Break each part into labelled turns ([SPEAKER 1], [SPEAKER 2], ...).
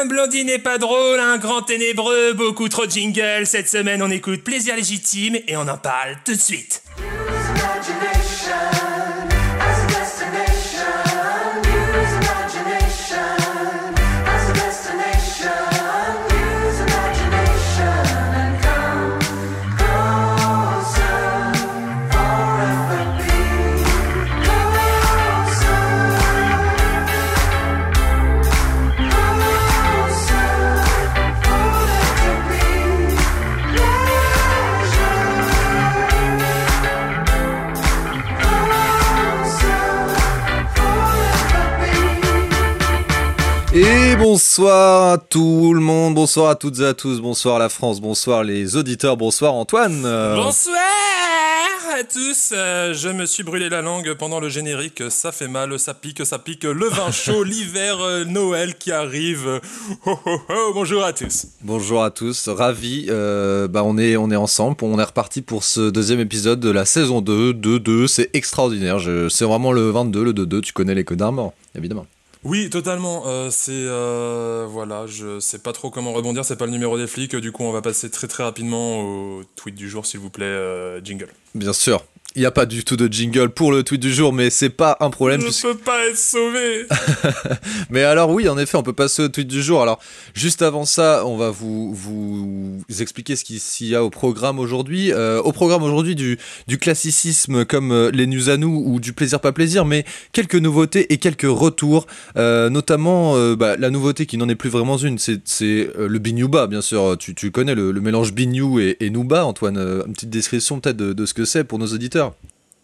[SPEAKER 1] Un blondine n'est pas drôle, un grand ténébreux, beaucoup trop de jingle. Cette semaine, on écoute Plaisir légitime et on en parle tout de suite.
[SPEAKER 2] Bonsoir à tout le monde, bonsoir à toutes et à tous, bonsoir la France, bonsoir les auditeurs, bonsoir Antoine.
[SPEAKER 1] Bonsoir à tous. Euh, je me suis brûlé la langue pendant le générique. Ça fait mal, ça pique, ça pique. Le vin chaud, l'hiver, euh, Noël qui arrive. Oh, oh, oh, bonjour à tous.
[SPEAKER 2] Bonjour à tous, ravi. Euh, bah on est on est ensemble, on est reparti pour ce deuxième épisode de la saison 2. 2-2, c'est extraordinaire. C'est vraiment le 22, le 2-2. Tu connais les codes d'armor, évidemment.
[SPEAKER 1] Oui, totalement. Euh, c'est euh, voilà, je sais pas trop comment rebondir. C'est pas le numéro des flics. Du coup, on va passer très très rapidement au tweet du jour, s'il vous plaît, euh, jingle.
[SPEAKER 2] Bien sûr. Il n'y a pas du tout de jingle pour le tweet du jour, mais c'est pas un problème.
[SPEAKER 1] Je
[SPEAKER 2] puisque-
[SPEAKER 1] peux pas être sauvé.
[SPEAKER 2] Mais alors oui, en effet, on peut passer au tweet du jour. Alors juste avant ça, on va vous vous expliquer ce qu'il y a au programme aujourd'hui. Euh, au programme aujourd'hui du, du classicisme comme euh, les news à nous ou du plaisir pas plaisir, mais quelques nouveautés et quelques retours, euh, notamment bah, la nouveauté qui n'en est plus vraiment une, c'est c'est, le Binyuba, bien sûr. Tu, tu connais le, le mélange Binyu et, et Nuba, Antoine. Une petite description peut-être de, de ce que c'est pour nos auditeurs.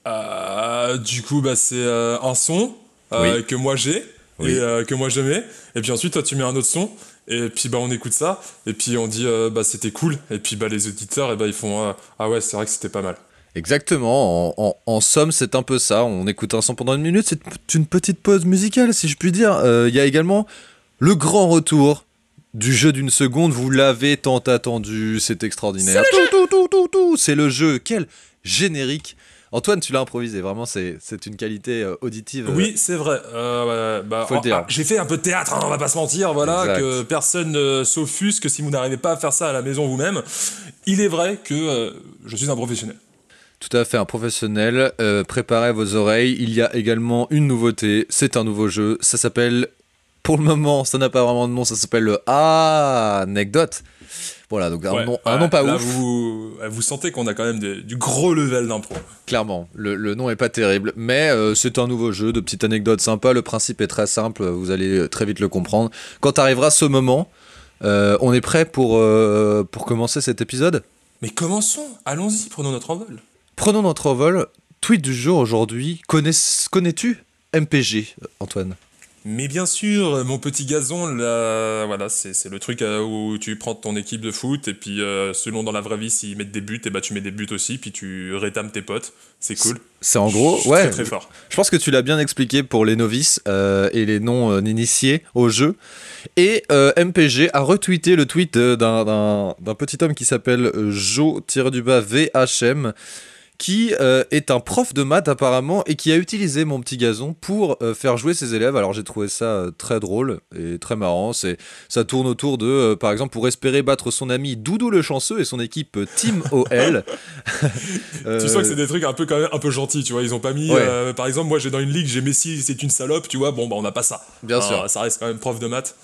[SPEAKER 1] Euh, du coup, bah, c'est euh, un son euh, que moi j'ai
[SPEAKER 2] Oui.
[SPEAKER 1] et que moi je mets. Et puis ensuite, toi, tu mets un autre son. Et puis bah on écoute ça. Et puis on dit bah c'était cool. Et puis bah les auditeurs, et bah ils font ah ouais c'est vrai que c'était pas mal.
[SPEAKER 2] Exactement, en, en- en somme c'est un peu ça, on écoute un son pendant une minute, c'est une petite pause musicale si je puis dire. Euh, Il y a également le grand retour du jeu d'une seconde, vous l'avez tant attendu, c'est extraordinaire. Tout, tout, tout, tout, tout, C'est le jeu, quel générique Antoine, tu l'as improvisé, vraiment c'est une qualité euh, auditive. euh,
[SPEAKER 1] Oui, c'est vrai. Euh, bah,
[SPEAKER 2] Faut le dire.
[SPEAKER 1] ah, J'ai fait un peu de théâtre, hein, on va pas se mentir, voilà,
[SPEAKER 2] Exact.
[SPEAKER 1] que personne ne s'offusque si vous n'arrivez pas à faire ça à la maison vous-même. Il est vrai que euh, je suis un professionnel.
[SPEAKER 2] Tout à fait, un professionnel. Euh, préparez vos oreilles. Il y a également une nouveauté. C'est un nouveau jeu. Ça s'appelle. Pour le moment, ça n'a pas vraiment de nom. Ça s'appelle le Anecdote. Voilà, donc un,
[SPEAKER 1] Ouais,
[SPEAKER 2] nom, un
[SPEAKER 1] ouais,
[SPEAKER 2] nom pas
[SPEAKER 1] là,
[SPEAKER 2] ouf.
[SPEAKER 1] Vous, vous sentez qu'on a quand même du gros level d'impro.
[SPEAKER 2] Clairement, le, le nom est pas terrible, mais euh, c'est un nouveau jeu, de petites anecdotes sympas. Le principe est très simple. Vous allez euh, très vite le comprendre. Quand arrivera ce moment, euh, on est prêt pour, euh, pour commencer cet épisode?
[SPEAKER 1] Mais commençons, allons-y, prenons notre envol.
[SPEAKER 2] Prenons notre envol. Tweet du jour aujourd'hui. Connais- Connais-tu MPG, Antoine?
[SPEAKER 1] Mais bien sûr, mon petit gazon, là, voilà, c'est le truc euh, où tu prends ton équipe de foot et puis euh, selon dans la vraie vie s'ils mettent des buts, et bah tu mets des buts aussi, puis tu rétames tes potes. C'est cool.
[SPEAKER 2] C'est en gros, ouais.
[SPEAKER 1] Très très fort.
[SPEAKER 2] Je pense que tu l'as bien expliqué pour les novices euh, et les non-initiés au jeu. Et MPG a retweeté le tweet d'un- petit homme qui s'appelle euh, Jo-du-bas VHM qui euh, est un prof de maths apparemment et qui a utilisé mon petit gazon pour euh, faire jouer ses élèves. Alors j'ai trouvé ça euh, très drôle et très marrant. C'est ça tourne autour de, par exemple, pour espérer battre son ami Doudou le chanceux et son équipe Team OL.
[SPEAKER 1] Tu sens que c'est des trucs un peu quand même un peu gentils, tu vois. Ils ont pas mis,
[SPEAKER 2] Ouais.
[SPEAKER 1] par exemple, moi j'ai dans une ligue, j'ai Messi, c'est une salope, tu vois. Bon bah on n'a pas ça.
[SPEAKER 2] Bien
[SPEAKER 1] Alors,
[SPEAKER 2] sûr.
[SPEAKER 1] Ça reste quand même prof de maths.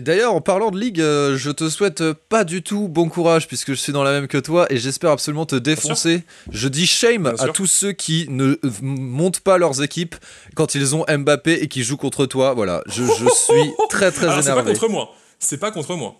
[SPEAKER 2] D'ailleurs, en parlant de ligue, euh, je te souhaite euh, pas du tout bon courage puisque je suis dans la même que toi et j'espère absolument te défoncer. Je dis shame
[SPEAKER 1] Bien
[SPEAKER 2] à
[SPEAKER 1] sûr.
[SPEAKER 2] tous ceux qui ne euh, montent pas leurs équipes quand ils ont Mbappé et qui jouent contre toi. Voilà, je, je suis très très
[SPEAKER 1] Alors c'est pas
[SPEAKER 2] énervé.
[SPEAKER 1] contre moi. C'est pas contre moi.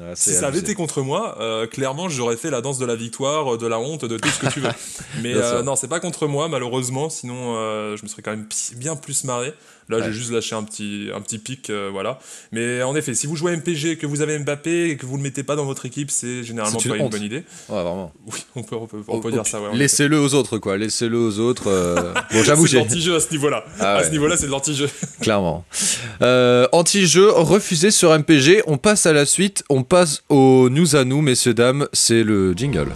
[SPEAKER 2] Ah,
[SPEAKER 1] Si ça avait été contre moi, euh, clairement j'aurais fait la danse de la victoire, de la honte, de tout ce que tu veux. Mais euh, non, c'est pas contre moi malheureusement, sinon je me serais quand même bien plus marré. Là
[SPEAKER 2] Ouais.
[SPEAKER 1] j'ai juste lâché un petit, un petit pic, euh, voilà. Mais en effet, si vous jouez MPG, que vous avez Mbappé et que vous le mettez pas dans votre équipe, c'est généralement
[SPEAKER 2] C'est
[SPEAKER 1] pas une
[SPEAKER 2] honte.
[SPEAKER 1] bonne idée.
[SPEAKER 2] Ouais, vraiment.
[SPEAKER 1] Oui, on peut, on peut, on peut dire ça. Ouais.
[SPEAKER 2] Laissez-le aux autres, quoi. Laissez-le aux autres. euh. Bon, j'avoue,
[SPEAKER 1] c'est de
[SPEAKER 2] j'ai
[SPEAKER 1] l'anti-jeu à ce niveau-là.
[SPEAKER 2] Ah
[SPEAKER 1] À
[SPEAKER 2] ouais.
[SPEAKER 1] ce niveau-là, c'est de l'anti-jeu.
[SPEAKER 2] clairement. Euh, Anti-jeu refusé sur MPG. On passe à la suite. On passe aux news à nous, messieurs dames. C'est le jingle.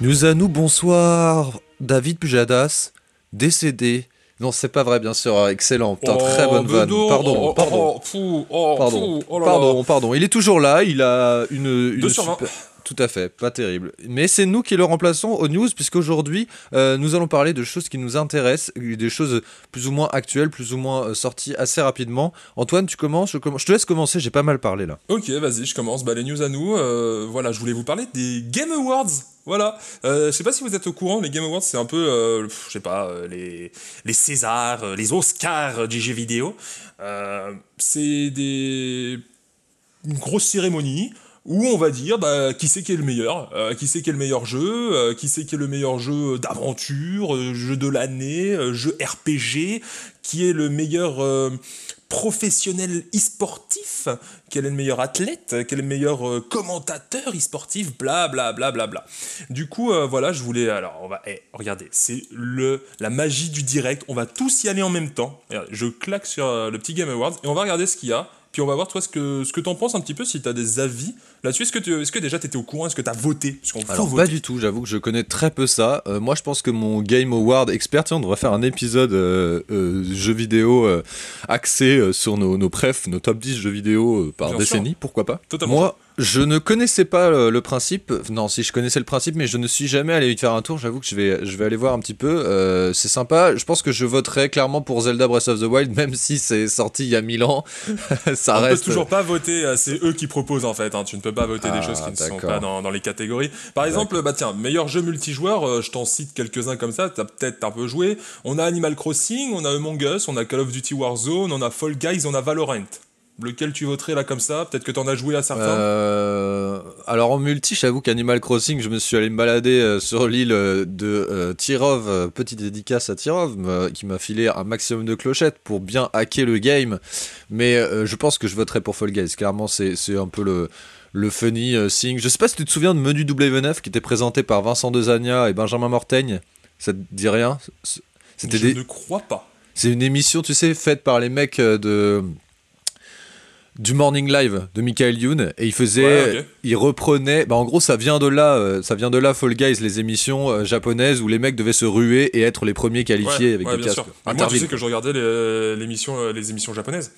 [SPEAKER 2] Nous à nous, bonsoir, David Pujadas, décédé. Non, c'est pas vrai, bien sûr. Excellent. Putain, très
[SPEAKER 1] Oh,
[SPEAKER 2] bonne vanne. Pardon,
[SPEAKER 1] oh,
[SPEAKER 2] pardon.
[SPEAKER 1] oh, fou,
[SPEAKER 2] Pardon,
[SPEAKER 1] fou, là là.
[SPEAKER 2] pardon. Il est toujours là, il a une,
[SPEAKER 1] sur.
[SPEAKER 2] Tout à fait, pas terrible. Mais c'est nous qui le remplaçons aux news, puisqu'aujourd'hui, euh, nous allons parler de choses qui nous intéressent, des choses plus ou moins actuelles, plus ou moins euh, sorties assez rapidement. Antoine, tu commences je, te laisse commencer, j'ai pas mal parlé là.
[SPEAKER 1] Ok, vas-y, je commence. Bah, les news à nous. euh, voilà, je voulais vous parler des Game Awards. Voilà. Euh, je sais pas si vous êtes au courant, les Game Awards, c'est un peu, euh, je sais pas, euh, les, les Césars, les Oscars du jeu vidéo. C'est des. une grosse cérémonie où on va dire bah, qui c'est qui est le meilleur, euh, qui c'est qui est le meilleur jeu, euh, qui c'est qui est le meilleur jeu d'aventure, euh, jeu de l'année, jeu RPG, qui est le meilleur professionnel e-sportif, quel est le meilleur athlète, quel est le meilleur commentateur e-sportif, bla. Du coup, voilà, je voulais. Alors, on va. eh, regardez, c'est le la magie du direct. On va tous y aller en même temps. Je claque sur le petit Game Awards et on va regarder ce qu'il y a. Puis on va voir toi ce que ce que t'en penses un petit peu si t'as des avis là-dessus. Est-ce que tu, est-ce que déjà t'étais au courant? Est-ce que t'as voté? Puisqu'on faut
[SPEAKER 2] Alors
[SPEAKER 1] voter.
[SPEAKER 2] pas du tout, j'avoue que je connais très peu ça. Euh, moi je pense que mon Game Award expert, tiens, on devrait faire un épisode euh, euh, jeux vidéo euh, axé euh, sur nos, nos prefs, nos top 10 jeux vidéo par
[SPEAKER 1] Bien
[SPEAKER 2] décennie, pourquoi pas.
[SPEAKER 1] Totalement.
[SPEAKER 2] Moi je ne connaissais pas le, le principe, non si je connaissais le principe mais je ne suis jamais allé y faire un tour, j'avoue que je vais, je vais aller voir un petit peu, Euh, c'est sympa, je pense que je voterai clairement pour Zelda Breath of the Wild même si c'est sorti il y a 1000 ans, ça
[SPEAKER 1] on
[SPEAKER 2] reste...
[SPEAKER 1] peut toujours pas voter, euh, c'est eux qui proposent en fait. hein. Tu ne peux pas voter
[SPEAKER 2] Ah,
[SPEAKER 1] des choses qui ne sont pas dans, dans les catégories. Par exemple, bah tiens, meilleur jeu multijoueur, euh, je t'en cite quelques-uns comme ça, t'as peut-être un peu joué. On a Animal Crossing, on a Among Us, on a Call of Duty Warzone, on a Fall Guys, on a Valorant. Lequel tu voterais là comme ça? Peut-être que t'en as joué à certains.
[SPEAKER 2] Euh, alors en multi, j'avoue qu'Animal Crossing, je me suis allé me balader euh, sur l'île euh, de euh, Tirov, petite dédicace à Tirov, qui m'a filé un maximum de clochettes pour bien hacker le game. Mais je pense que je voterai pour Fall Guys. Clairement, c'est c'est un peu le le funny thing. Je sais pas si tu te souviens de Menu W9 qui était présenté par Vincent Dezania et Benjamin Mortaigne. Ça te dit rien? C'était
[SPEAKER 1] je
[SPEAKER 2] des,
[SPEAKER 1] ne crois pas.
[SPEAKER 2] c'est une émission, tu sais, faite par les mecs de du Morning Live de Michael Youn et il faisait,
[SPEAKER 1] Ouais,
[SPEAKER 2] il reprenait, bah en gros ça vient de là, euh, ça vient de là Fall Guys, les émissions euh, japonaises où les mecs devaient se ruer et être les premiers qualifiés
[SPEAKER 1] Ouais,
[SPEAKER 2] avec
[SPEAKER 1] ouais,
[SPEAKER 2] des
[SPEAKER 1] bien
[SPEAKER 2] casques.
[SPEAKER 1] sûr. Ah, moi, tu sais que je regardais les, l'émission, euh, les émissions japonaises.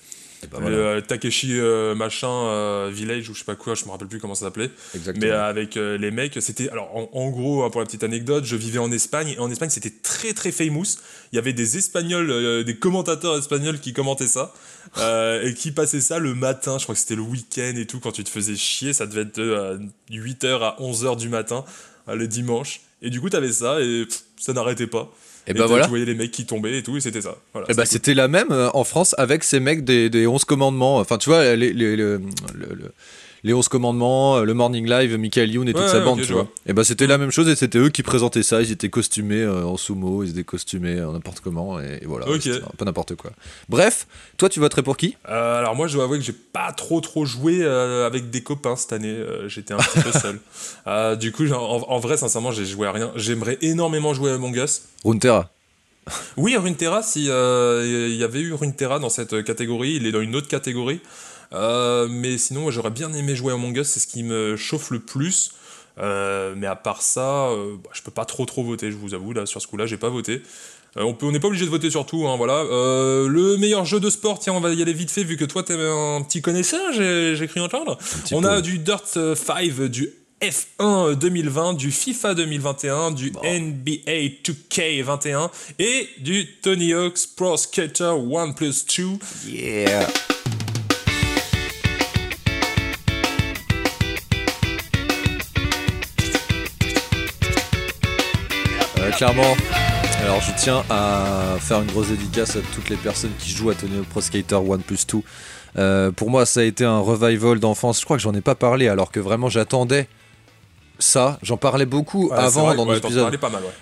[SPEAKER 2] Bah,
[SPEAKER 1] Le, euh, Takeshi euh, machin euh, Village ou je sais pas quoi, je me rappelle plus comment ça s'appelait. Mais avec les mecs, c'était. Alors, en, en gros, hein, pour la petite anecdote, je vivais en Espagne, et en Espagne, c'était très très famous. Il y avait des Espagnols, des commentateurs espagnols qui commentaient ça, et qui passaient ça le matin, je crois que c'était le week-end et tout, quand tu te faisais chier, ça devait être de 8h à 11h du matin, le dimanche. Et du coup, t'avais ça, et pff, ça n'arrêtait pas.
[SPEAKER 2] Et
[SPEAKER 1] Et
[SPEAKER 2] bah voilà.
[SPEAKER 1] Tu voyais les mecs qui tombaient et tout, et c'était ça. Voilà,
[SPEAKER 2] Et bah
[SPEAKER 1] c'était
[SPEAKER 2] c'était la même euh, en France avec ces mecs des, des 11 commandements. Enfin tu vois, les, les, le- le- le- les 11 commandements, euh, le Morning Live, Michael Youn et toute
[SPEAKER 1] Ouais,
[SPEAKER 2] sa
[SPEAKER 1] ouais,
[SPEAKER 2] bande, tu vois.
[SPEAKER 1] vois.
[SPEAKER 2] Et bah c'était la même chose et c'était eux qui présentaient ça. Ils étaient costumés euh, en sumo, ils étaient costumés en n'importe comment et, et voilà.
[SPEAKER 1] Ok.
[SPEAKER 2] C'était un peu n'importe quoi. Bref, toi tu voterais pour qui?
[SPEAKER 1] Euh, alors moi je dois avouer que j'ai pas trop trop joué euh, avec des copains cette année, Euh, j'étais un petit peu seul. Euh, du coup en, en vrai sincèrement j'ai joué à rien. J'aimerais énormément jouer à Among Us.
[SPEAKER 2] Runeterra.
[SPEAKER 1] Oui Runeterra si euh, il y avait eu Runeterra dans cette catégorie, il est dans une autre catégorie. Euh, mais sinon j'aurais bien aimé jouer à Among Us, c'est ce qui me chauffe le plus. Euh, mais à part ça, euh, bah, je peux pas trop trop voter, je vous avoue là sur ce coup-là j'ai pas voté. Euh, on peut, on n'est pas obligé de voter sur tout, hein, voilà. Euh, le meilleur jeu de sport, tiens, on va y aller vite fait vu que toi t'es un petit connaisseur, j'ai cru entendre. On
[SPEAKER 2] peu.
[SPEAKER 1] a du Dirt euh, 5, du F1 2020, du FIFA 2021, du NBA 2K21 et du Tony Hawk's Pro Skater 1 plus 2.
[SPEAKER 2] Yeah. Clairement, alors je tiens à faire une grosse dédicace à toutes les personnes qui jouent à Tony Hawk Pro Skater 1 plus 2. Euh, pour moi, ça a été un revival d'enfance. Je crois que j'en ai pas parlé alors que vraiment j'attendais ça. J'en parlais beaucoup
[SPEAKER 1] Ouais,
[SPEAKER 2] avant
[SPEAKER 1] vrai,
[SPEAKER 2] dans
[SPEAKER 1] ouais,
[SPEAKER 2] nos épisodes.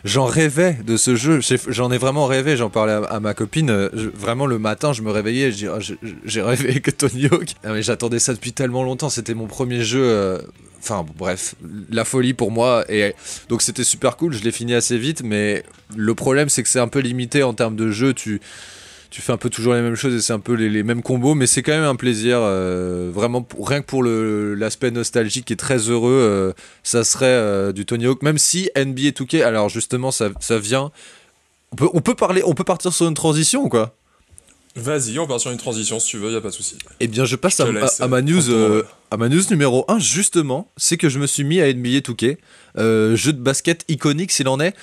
[SPEAKER 2] J'en rêvais de ce jeu, j'en ai vraiment rêvé, j'en parlais à, à ma copine, euh, je- vraiment le matin je me réveillais, je- j'ai rêvé que Tony Hawk, Ah, mais j'attendais ça depuis tellement longtemps, c'était mon premier jeu, euh, enfin bref, la folie pour moi, et donc c'était super cool, je l'ai fini assez vite, mais le problème c'est que c'est un peu limité en termes de jeu, tu... tu fais un peu toujours les mêmes choses et c'est un peu les, mêmes combos, mais c'est quand même un plaisir, euh, vraiment, rien que pour l'aspect nostalgique et très heureux, euh, ça serait euh, du Tony Hawk, même si NBA 2K, alors justement, ça, ça vient. On peut, on peut parler, on peut partir sur une transition ou quoi?
[SPEAKER 1] Vas-y, on part sur une transition si tu veux, y a pas de souci.
[SPEAKER 2] Eh bien, je passe
[SPEAKER 1] Je
[SPEAKER 2] à, ma news, euh, à ma news numéro 1, justement, c'est que je me suis mis à NBA 2K, euh, jeu de basket iconique s'il en est.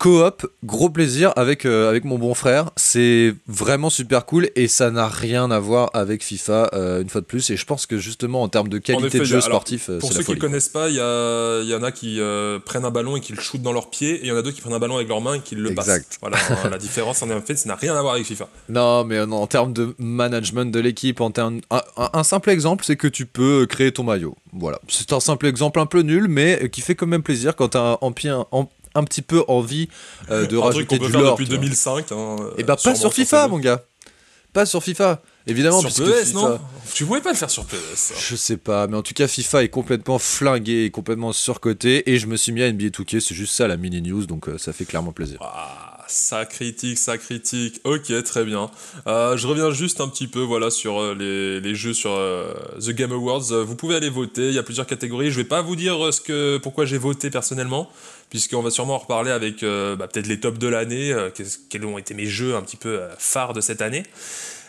[SPEAKER 2] Coop, gros plaisir avec, euh, avec mon bon frère. C'est vraiment super cool et ça n'a rien à voir avec FIFA, euh, une fois de plus. Et je pense que justement, en termes de qualité
[SPEAKER 1] effet,
[SPEAKER 2] de jeu sportif, euh,
[SPEAKER 1] Pour ceux
[SPEAKER 2] la
[SPEAKER 1] qui ne connaissent pas, il y, a- y en a qui euh, prennent un ballon et qui le shootent dans leurs pieds, et il y en a d'autres qui prennent un ballon avec leurs mains et qui le
[SPEAKER 2] Exact.
[SPEAKER 1] passent. Voilà, la différence en fait, ça n'a rien à voir avec FIFA.
[SPEAKER 2] Non, mais en, en termes de management de l'équipe, en termes, un, simple exemple, c'est que tu peux créer ton maillot. Voilà, c'est un simple exemple un peu nul, mais qui fait quand même plaisir quand t'as un, un, un, un petit peu envie euh, de
[SPEAKER 1] un truc
[SPEAKER 2] rajouter
[SPEAKER 1] peut
[SPEAKER 2] du
[SPEAKER 1] faire depuis
[SPEAKER 2] tu vois.
[SPEAKER 1] 2005. Hein,
[SPEAKER 2] Et bah pas sur FIFA,
[SPEAKER 1] PC2.
[SPEAKER 2] mon gars. Pas sur FIFA, évidemment.
[SPEAKER 1] Sur
[SPEAKER 2] FIFA-
[SPEAKER 1] non Tu pouvais pas le faire sur PS. ça.
[SPEAKER 2] Je sais pas, mais en tout cas FIFA est complètement flingué et complètement surcoté et je me suis mis à NBA 2K, c'est juste ça la mini news, donc euh, ça fait clairement plaisir.
[SPEAKER 1] Ah, ça critique, ça critique. Ok, très bien. Euh, je reviens juste un petit peu voilà, sur euh, les, les jeux sur euh, The Game Awards. Vous pouvez aller voter, il y a plusieurs catégories. Je vais pas vous dire ce que, pourquoi j'ai voté personnellement, puisqu'on va sûrement en reparler avec bah, peut-être les tops de l'année, quels ont été mes jeux un petit peu phares de cette année.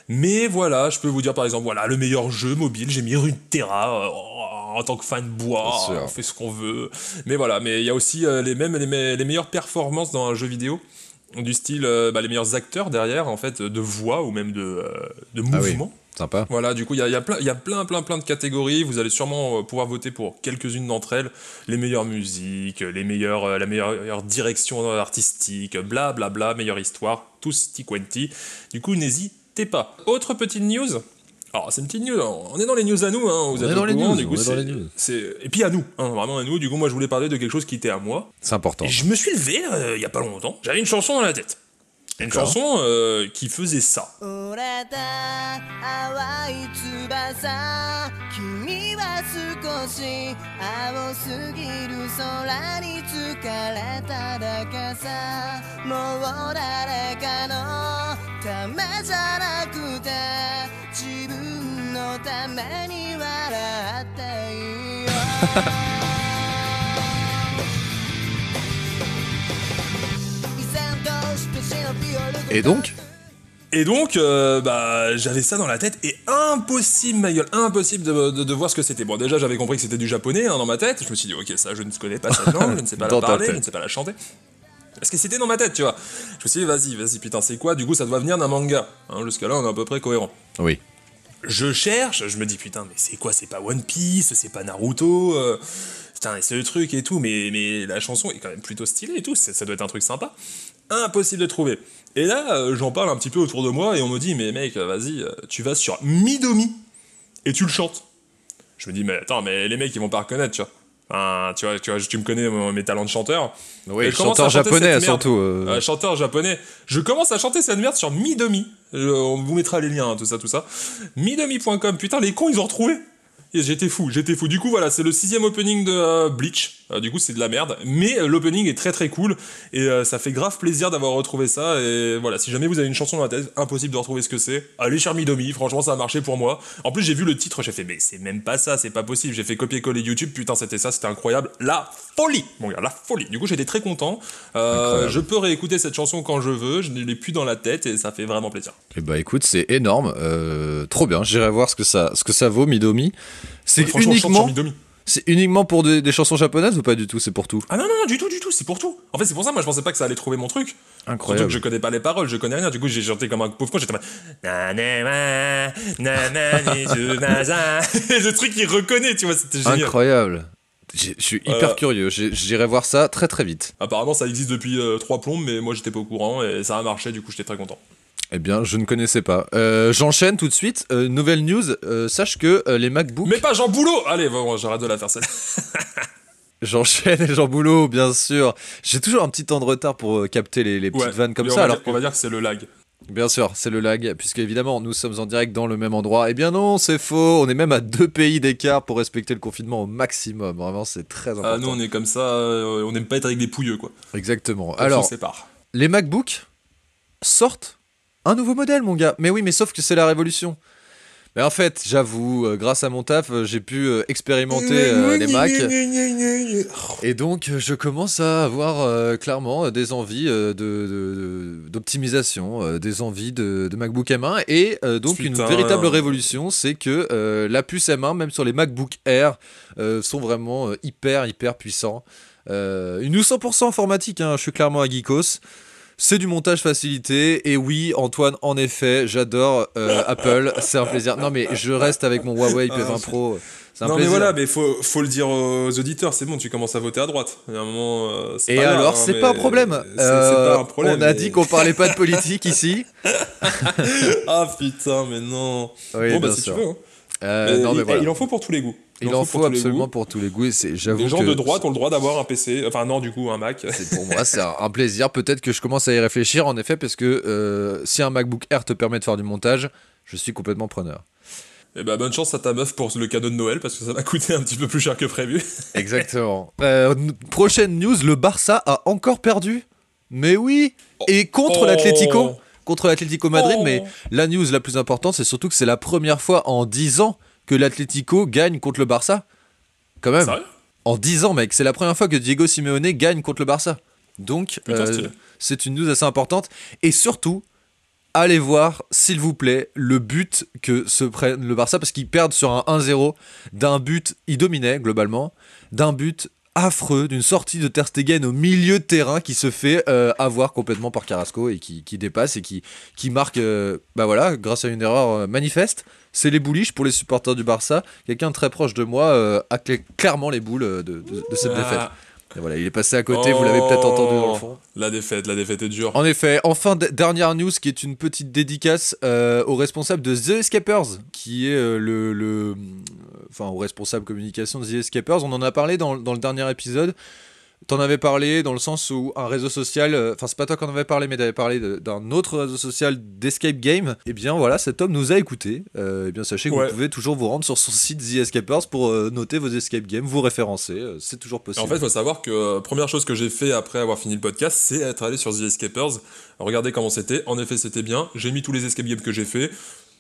[SPEAKER 1] Mais voilà, je peux vous dire par exemple, voilà, le meilleur jeu mobile, j'ai mis Runeterra en tant que fan bois, on fait ce qu'on veut. Mais voilà, mais il y a aussi euh, les mêmes les, me- les meilleures performances dans un jeu vidéo du style euh, bah, les meilleurs acteurs derrière en fait de voix ou même de, euh, de
[SPEAKER 2] Ah oui.
[SPEAKER 1] mouvement.
[SPEAKER 2] Sympa.
[SPEAKER 1] Voilà, du coup, il y a, y, a plein- y a plein, plein, plein de catégories. Vous allez sûrement euh, pouvoir voter pour quelques-unes d'entre elles. Les meilleures musiques, les meilleures, euh, la meilleure direction artistique, bla, bla, bla, meilleure histoire, tout sti quanti. Du coup, n'hésitez pas. Autre petite news. Alors, c'est une petite news. On est dans les news à nous, hein. Vous
[SPEAKER 2] On
[SPEAKER 1] êtes
[SPEAKER 2] est dans les
[SPEAKER 1] courant,
[SPEAKER 2] news,
[SPEAKER 1] du coup,
[SPEAKER 2] on est dans les news.
[SPEAKER 1] Et puis à nous, hein, vraiment à nous. Du coup, moi, je voulais parler de quelque chose qui était à moi.
[SPEAKER 2] C'est important.
[SPEAKER 1] Et je me suis levé euh, il y a pas longtemps. J'avais une chanson dans la tête. Une chanson euh, qui faisait ça.
[SPEAKER 3] 折れた淡い翼君は少し青すぎる空に疲れただけさもう誰かのためじゃなくて自分のために笑っていいよ依然として忍び寄る
[SPEAKER 2] Et donc
[SPEAKER 1] Et donc, euh, bah, j'avais ça dans la tête et impossible, ma gueule, impossible de, de- de voir ce que c'était. Bon, déjà, j'avais compris que c'était du japonais hein, dans ma tête. Je me suis dit, ok, ça, je ne connais pas cette langue, je ne sais pas
[SPEAKER 2] Dans
[SPEAKER 1] la
[SPEAKER 2] ta
[SPEAKER 1] parler,
[SPEAKER 2] tête.
[SPEAKER 1] je ne sais pas la chanter. Parce que c'était dans ma tête, tu vois. Je me suis dit, vas-y, vas-y, putain, c'est quoi? Du coup, ça doit venir d'un manga. Hein, Jusqu'à là, on est à peu près cohérent.
[SPEAKER 2] Oui.
[SPEAKER 1] Je cherche, je me dis, putain, mais c'est quoi? C'est pas One Piece, c'est pas Naruto? Euh, Putain, c'est le truc et tout, mais, mais la chanson est quand même plutôt stylée et tout, ça, ça doit être un truc sympa. Impossible de trouver. Et là, euh, j'en parle un petit peu autour de moi et on me dit, mais mec, vas-y, euh, tu vas sur Midomi et tu le chantes. Je me dis, mais attends, mais les mecs, ils vont pas reconnaître, tu vois. Enfin, tu vois, tu vois, tu me connais mes talents de chanteur.
[SPEAKER 2] Oui,
[SPEAKER 1] à
[SPEAKER 2] chanteur japonais surtout. euh.
[SPEAKER 1] Euh, chanteur japonais. Je commence à chanter cette merde sur Midomi. Euh, on vous mettra les liens, hein, tout ça, tout ça. Midomi.com. Putain, les cons, ils ont retrouvé. Et J'étais fou, j'étais fou. Du coup, voilà, c'est le sixième opening de euh, Bleach. Euh, du coup, c'est de la merde. Mais euh, l'opening est très très cool. Et euh, ça fait grave plaisir d'avoir retrouvé ça. Et voilà, si jamais vous avez une chanson dans la tête, impossible de retrouver ce que c'est. Allez sur Midomi, franchement, ça a marché pour moi. En plus, j'ai vu le titre, j'ai fait, mais c'est même pas ça, c'est pas possible. J'ai fait copier-coller YouTube, putain, c'était ça, c'était incroyable. La folie Mon gars, la folie. Du coup, j'étais très content. Euh, je peux réécouter cette chanson quand je veux, je ne l'ai plus dans la tête et ça fait vraiment plaisir.
[SPEAKER 2] Eh bah écoute, c'est énorme, euh, trop bien. J'irai voir ce que ça, ce que ça vaut, Midomi. C'est
[SPEAKER 1] sur
[SPEAKER 2] uniquement,
[SPEAKER 1] Midomi.
[SPEAKER 2] C'est uniquement pour des, des chansons japonaises ou pas du tout C'est pour tout?
[SPEAKER 1] Ah non, non, non, du tout, du tout, c'est pour tout. En fait, c'est pour ça, moi, je pensais pas que ça allait trouver mon truc. Surtout que
[SPEAKER 2] Incroyable.
[SPEAKER 1] je connais pas les paroles, je connais rien. Du coup, j'ai chanté comme un pauvre con, j'étais junaza. Le truc, il reconnaît, tu vois, c'était génial.
[SPEAKER 2] Incroyable. Je suis hyper
[SPEAKER 1] Voilà.
[SPEAKER 2] curieux. J'irai voir ça très très vite.
[SPEAKER 1] Apparemment, ça existe depuis euh, trois plombes, mais moi, j'étais pas au courant et ça a marché, du coup, j'étais très content.
[SPEAKER 2] Eh bien, je ne connaissais pas. Euh, J'enchaîne tout de suite. Euh, nouvelle news. euh, sache que les MacBooks.
[SPEAKER 1] Mais pas Jean Boulot Allez, bon, j'arrête de la faire celle
[SPEAKER 2] J'enchaîne et Jean Boulot, bien sûr. J'ai toujours un petit temps de retard pour capter les, les petites vannes comme
[SPEAKER 1] on
[SPEAKER 2] ça.
[SPEAKER 1] va
[SPEAKER 2] Alors
[SPEAKER 1] dire- on va dire que c'est le lag.
[SPEAKER 2] Bien sûr, c'est le lag, puisque évidemment nous sommes en direct dans le même endroit. Eh bien non, c'est faux, on est même à deux pays d'écart pour respecter le confinement au maximum. Vraiment, c'est très important.
[SPEAKER 1] Ah, nous, on est comme ça, on n'aime pas être avec des pouilleux, quoi.
[SPEAKER 2] Exactement.
[SPEAKER 1] On
[SPEAKER 2] Alors,
[SPEAKER 1] se sépare.
[SPEAKER 2] les MacBooks sortent Un nouveau modèle, mon gars. Mais oui, mais sauf que c'est la révolution. Mais en fait, j'avoue, euh, grâce à mon taf, euh, j'ai pu euh, expérimenter les Mac. Et donc, je commence à avoir euh, clairement des envies euh, de- de- de- d'optimisation, euh, des envies de, de MacBook M1. Et euh, donc, une véritable révolution, c'est que euh, la puce M1, même sur les MacBook Air, euh, sont vraiment euh, hyper, hyper puissants. Euh, une ou 100% informatique, hein, je suis clairement à Geekos. C'est du montage facilité. Et oui, Antoine, en effet, j'adore euh, Apple. C'est un plaisir. Non, mais je reste avec mon Huawei
[SPEAKER 1] Ah,
[SPEAKER 2] P20
[SPEAKER 1] c'est-
[SPEAKER 2] Pro. C'est un
[SPEAKER 1] Non mais
[SPEAKER 2] plaisir.
[SPEAKER 1] voilà, mais faut, faut le dire aux auditeurs, c'est bon, tu commences à voter à droite. Il y a un moment, euh, c'est
[SPEAKER 2] Et
[SPEAKER 1] pas
[SPEAKER 2] alors, c'est
[SPEAKER 1] mais
[SPEAKER 2] pas un problème.
[SPEAKER 1] c'est- c'est
[SPEAKER 2] Euh,
[SPEAKER 1] pas un problème.
[SPEAKER 2] on a
[SPEAKER 1] mais-
[SPEAKER 2] dit qu'on parlait pas de politique ici.
[SPEAKER 1] Ah putain, mais non.
[SPEAKER 2] Oui,
[SPEAKER 1] bon bah si
[SPEAKER 2] sûr.
[SPEAKER 1] tu veux. hein.
[SPEAKER 2] Euh,
[SPEAKER 1] Mais
[SPEAKER 2] non,
[SPEAKER 1] il,
[SPEAKER 2] mais voilà.
[SPEAKER 1] il en faut pour tous les goûts.
[SPEAKER 2] Il en faut absolument pour tous les goûts. et c'est- J'avoue
[SPEAKER 1] Les gens
[SPEAKER 2] que
[SPEAKER 1] de droite ont le droit d'avoir un PC, enfin non du coup un Mac.
[SPEAKER 2] c'est pour moi c'est un, plaisir. Peut-être que je commence à y réfléchir en effet parce que euh, si un MacBook Air te permet de faire du montage, je suis complètement preneur.
[SPEAKER 1] Et bah bonne chance à ta meuf pour le cadeau de Noël parce que ça va coûter un petit peu plus cher que prévu.
[SPEAKER 2] Exactement. Euh, prochaine news, le Barça a encore perdu. Mais oui, et contre
[SPEAKER 1] Oh.
[SPEAKER 2] l'Atlético, contre l'Atlético Madrid.
[SPEAKER 1] Oh.
[SPEAKER 2] Mais la news la plus importante, c'est surtout que c'est la première fois en 10 ans que l'Atlético gagne contre le Barça. Quand même.
[SPEAKER 1] Sérieux?
[SPEAKER 2] En 10 ans, mec, c'est la première fois que Diego Simeone gagne contre le Barça. Donc, euh, c'est une news assez importante. Et surtout, allez voir, s'il vous plaît, le but que se prenne le Barça, parce qu'ils perdent sur un 1-0 d'un but, ils dominaient globalement, d'un but affreux, d'une sortie de Ter Stegen au milieu de terrain qui se fait euh, avoir complètement par Carrasco et qui, qui dépasse et qui, qui marque, euh, bah voilà, grâce à une erreur manifeste. C'est les bullish pour les supporters du Barça. Quelqu'un très proche de moi euh, a clairement les boules euh, de, de- de cette défaite.
[SPEAKER 1] Ah,
[SPEAKER 2] Et voilà, il est passé à côté, vous l'avez peut-être entendu dans le fond.
[SPEAKER 1] La défaite, la défaite est dure.
[SPEAKER 2] En effet, enfin, dernière news qui est une petite dédicace euh, au responsable de The Escapers, qui est euh, le, le- Enfin, au responsable communication de The Escapers. On en a parlé dans, dans le dernier épisode. T'en avais parlé dans le sens où un réseau social, euh, enfin c'est pas toi qui en avais parlé, mais t'avais parlé d'un autre réseau social d'Escape Game. Et bien voilà, cet homme nous a écoutés. Euh, et bien sachez que
[SPEAKER 1] Ouais.
[SPEAKER 2] vous pouvez toujours vous rendre sur son site The Escapers pour euh, noter vos Escape Games, vous référencer. c'est toujours
[SPEAKER 1] Et
[SPEAKER 2] possible.
[SPEAKER 1] En fait, il faut savoir que première chose que j'ai fait après avoir fini le podcast, c'est être allé sur The Escapers, regarder comment c'était. En effet, c'était bien. J'ai mis tous les escape games que j'ai fait.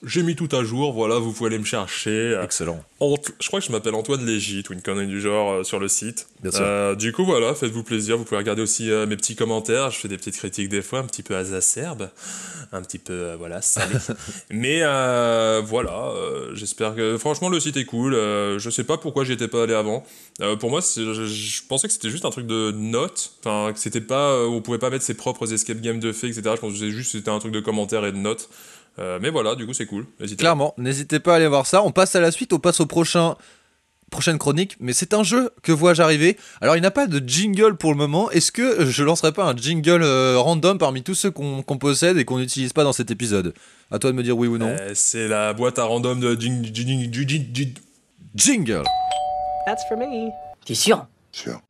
[SPEAKER 1] J'ai mis tout à jour. Voilà, vous pouvez aller me chercher.
[SPEAKER 2] Excellent.
[SPEAKER 1] Ant- je crois que je m'appelle Antoine Légit ou une connerie du genre euh, sur le site.
[SPEAKER 2] Bien sûr.
[SPEAKER 1] Euh, du coup, voilà, faites-vous plaisir. Vous pouvez regarder aussi euh, mes petits commentaires. Je fais des petites critiques des fois, un petit peu acerbe, un petit peu, euh, voilà, salé. Mais euh, voilà, euh, j'espère que. Franchement, le site est cool. Euh, je sais pas pourquoi j'y étais pas allé avant. Euh, pour moi, je, je pensais que c'était juste un truc de notes. Enfin, que c'était pas. euh, on pouvait pas mettre ses propres escape games de fait, etc. Je que c'était juste c'était un truc de commentaires et de notes. Euh, mais voilà, du coup, c'est cool. N'hésitez pas.
[SPEAKER 2] Clairement, n'hésitez pas à aller voir ça. On passe à la suite, on passe au prochain prochaine chronique, mais c'est un jeu que vois-je arriver? Alors il n'a pas de jingle pour le moment. Est-ce que je lancerai pas un jingle euh, random parmi tous ceux qu'on possède et qu'on n'utilise pas dans cet épisode? À toi de me dire oui ou non.
[SPEAKER 1] Euh, c'est la boîte à random de jing, jing, jing, jing, jing-
[SPEAKER 2] Jingle.
[SPEAKER 4] That's for me.
[SPEAKER 5] T'es sûr?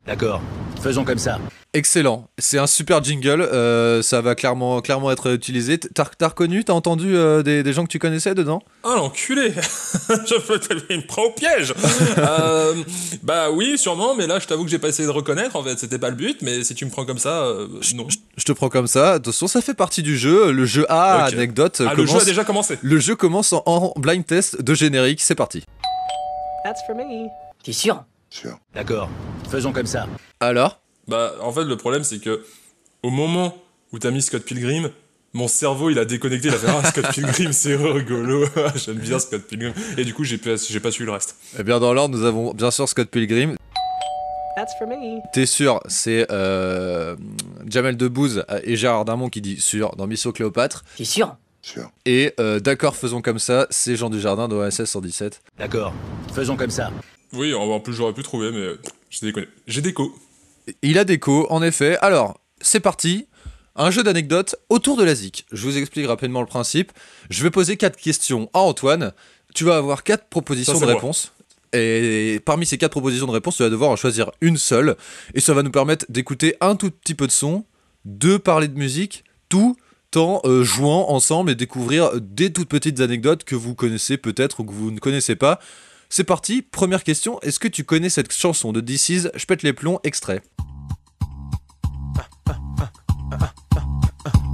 [SPEAKER 6] D'accord, faisons comme ça.
[SPEAKER 2] Excellent. C'est un super jingle. euh, ça va clairement clairement être utilisé. T'as t'as reconnu T'as entendu euh, des, des gens que tu connaissais dedans?
[SPEAKER 1] Ah l'enculé Je il me prend au piège Euh, Bah oui, sûrement, mais là je t'avoue que j'ai pas essayé de reconnaître en fait, c'était pas le but, mais si tu me prends comme ça, euh, non.
[SPEAKER 2] Je te prends comme ça. Attention, ça fait partie du jeu. Le jeu A anecdote
[SPEAKER 1] Ah, le jeu
[SPEAKER 2] commence.
[SPEAKER 1] a déjà commencé.
[SPEAKER 2] Le jeu commence en, en blind test de générique. C'est parti.
[SPEAKER 4] That's for me.
[SPEAKER 5] T'es sûr?
[SPEAKER 6] D'accord, faisons comme ça.
[SPEAKER 2] Alors?
[SPEAKER 1] Bah en fait le problème c'est que au moment où t'as mis Scott Pilgrim, mon cerveau il a déconnecté, il a fait ah Scott Pilgrim c'est rigolo, j'aime bien Scott Pilgrim, et du coup j'ai pas, j'ai pas su le reste.
[SPEAKER 2] Eh bien, dans l'ordre, nous avons bien sûr Scott Pilgrim.
[SPEAKER 4] That's for me.
[SPEAKER 2] T'es sûr, c'est euh, Jamel Debbouze et Gérard Darmon qui dit sûr dans Mission Cléopâtre.
[SPEAKER 5] T'es sûr?
[SPEAKER 2] Et euh, d'accord, faisons comme ça, c'est Jean Dujardin dans OSS 117.
[SPEAKER 6] D'accord, faisons comme ça.
[SPEAKER 1] Oui, en plus j'aurais pu trouver, mais j'ai déconné. J'ai déco.
[SPEAKER 2] Il a déco, en effet. Alors, c'est parti. Un jeu d'anecdotes autour de la ZIC. Je vous explique rapidement le principe. Je vais poser quatre questions à Antoine. Tu vas avoir quatre propositions
[SPEAKER 1] Ça,
[SPEAKER 2] de réponse. Et parmi ces quatre propositions de réponse, tu vas devoir en choisir une seule. Et ça va nous permettre d'écouter un tout petit peu de son, de parler de musique, tout en euh, jouant ensemble et découvrir des toutes petites anecdotes que vous connaissez peut-être ou que vous ne connaissez pas. C'est parti, première question, est-ce que tu connais cette chanson de This Is Je pète les plombs, extrait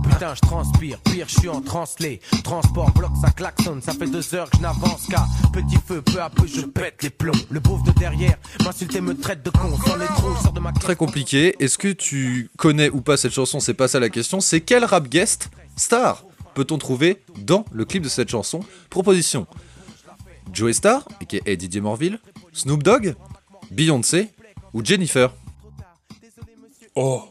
[SPEAKER 5] Putain, je transpire, pire, je suis en translé. Transport, bloc, ça klaxonne. Ça fait deux heures que je n'avance qu'à petit feu. Peu à peu, je pète les plombs. Le pauvre de derrière m'insulte et me traite de con. Sans les trous, sort de ma
[SPEAKER 2] Très compliqué. Est-ce que tu connais ou pas cette chanson? C'est pas ça la question. C'est quel rap guest star peut-on trouver dans le clip de cette chanson? Proposition Joey Star, aka Didier Morville, Snoop Dogg, Beyoncé ou Jennifer
[SPEAKER 1] Oh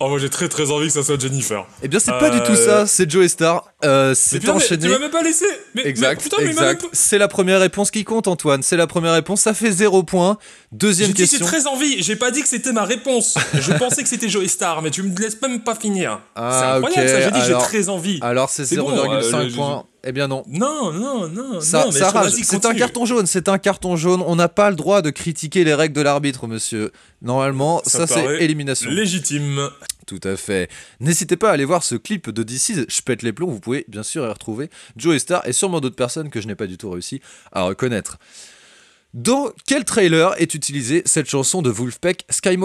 [SPEAKER 1] Oh, moi j'ai très très envie que ça soit Jennifer.
[SPEAKER 2] Eh bien, c'est pas du tout
[SPEAKER 1] Euh,
[SPEAKER 2] ça, c'est Joey Star. Euh, c'est
[SPEAKER 1] mais
[SPEAKER 2] enchaîné.
[SPEAKER 1] Tu m'as même pas laissé mais,
[SPEAKER 2] Exact,
[SPEAKER 1] mais putain, même
[SPEAKER 2] exact. C'est la première réponse qui compte, Antoine. C'est la première réponse. Ça fait zéro point. Deuxième
[SPEAKER 1] J'ai dit j'ai
[SPEAKER 2] question.
[SPEAKER 1] très envie, j'ai pas dit que c'était ma réponse. Je pensais que c'était Joey Star, mais tu me laisses même pas finir.
[SPEAKER 2] Ah,
[SPEAKER 1] c'est incroyable
[SPEAKER 2] ok,
[SPEAKER 1] ça, j'ai dit j'ai très envie.
[SPEAKER 2] Alors, c'est
[SPEAKER 1] C'est bon,
[SPEAKER 2] 0,5
[SPEAKER 1] euh,
[SPEAKER 2] points. Eh bien, non.
[SPEAKER 1] Non, non, non,
[SPEAKER 2] Ça,
[SPEAKER 1] non, mais
[SPEAKER 2] ça C'est un carton jaune. C'est un carton jaune. On n'a pas le droit de critiquer les règles de l'arbitre, monsieur. Normalement, ça,
[SPEAKER 1] Ça
[SPEAKER 2] c'est élimination.
[SPEAKER 1] Légitime.
[SPEAKER 2] Tout à fait. N'hésitez pas à aller voir ce clip de DC's, Je pète les plombs. Vous pouvez bien sûr y retrouver Joey Star et sûrement d'autres personnes que je n'ai pas du tout réussi à reconnaître. Dans quel trailer est utilisée cette chanson de Wolfpack Sky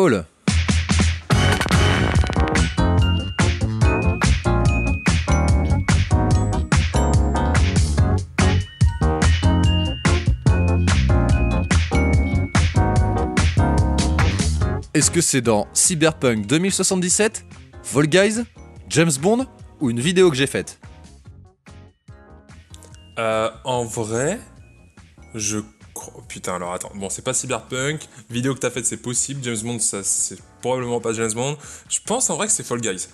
[SPEAKER 2] Est-ce que c'est dans Cyberpunk 2077, Vol Guys, James Bond ou une vidéo que j'ai faite?
[SPEAKER 1] Euh, en vrai, je crois. oh, Putain, alors attends. Bon, c'est pas Cyberpunk. Vidéo que t'as faite, c'est possible. James Bond, ça, c'est probablement pas James Bond. Je pense en vrai que c'est Fall Guys.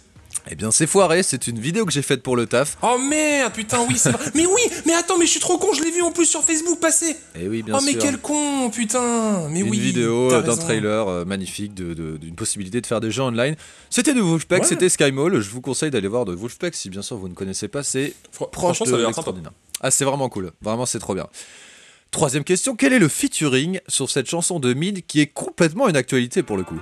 [SPEAKER 2] Eh bien c'est foiré, c'est une vidéo que j'ai faite pour le taf.
[SPEAKER 1] Oh merde, putain, oui, c'est vrai. mais oui, mais attends, mais je suis trop con, je l'ai vu en plus sur Facebook passer.
[SPEAKER 2] Et oui, bien
[SPEAKER 1] oh,
[SPEAKER 2] sûr.
[SPEAKER 1] mais quel con, putain. Mais
[SPEAKER 2] une
[SPEAKER 1] oui.
[SPEAKER 2] vidéo
[SPEAKER 1] t'as
[SPEAKER 2] euh, d'un trailer euh, magnifique d'une possibilité de faire des jeux online. C'était de Wolfpack,
[SPEAKER 1] Ouais.
[SPEAKER 2] c'était Sky Mall. Je vous conseille d'aller voir de Wolfpack si bien sûr vous ne connaissez pas. C'est proche
[SPEAKER 1] franchement,
[SPEAKER 2] de l'extraordinaire. Ah, c'est vraiment cool. Vraiment, c'est trop bien. Troisième question quel est le featuring sur cette chanson de Mid qui est complètement une actualité pour le coup?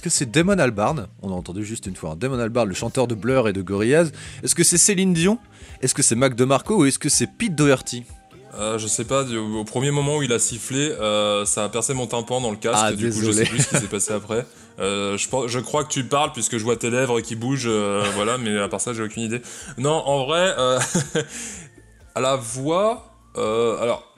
[SPEAKER 2] Est-ce que c'est Damon Albarn On a entendu juste une fois. hein. Damon Albarn, le chanteur de Blur et de Gorillaz. Est-ce que c'est Céline Dion Est-ce que c'est Mac DeMarco ou est-ce que c'est Pete Doherty?
[SPEAKER 1] Euh, je sais pas, au premier moment où il a sifflé, euh, ça a percé mon tympan dans le casque.
[SPEAKER 2] Ah,
[SPEAKER 1] du coup, je sais plus ce qui s'est passé après. Euh, je, je crois que tu parles puisque je vois tes lèvres qui bougent, voilà, mais à part ça, j'ai aucune idée. Non, en vrai, euh, à la voix, alors.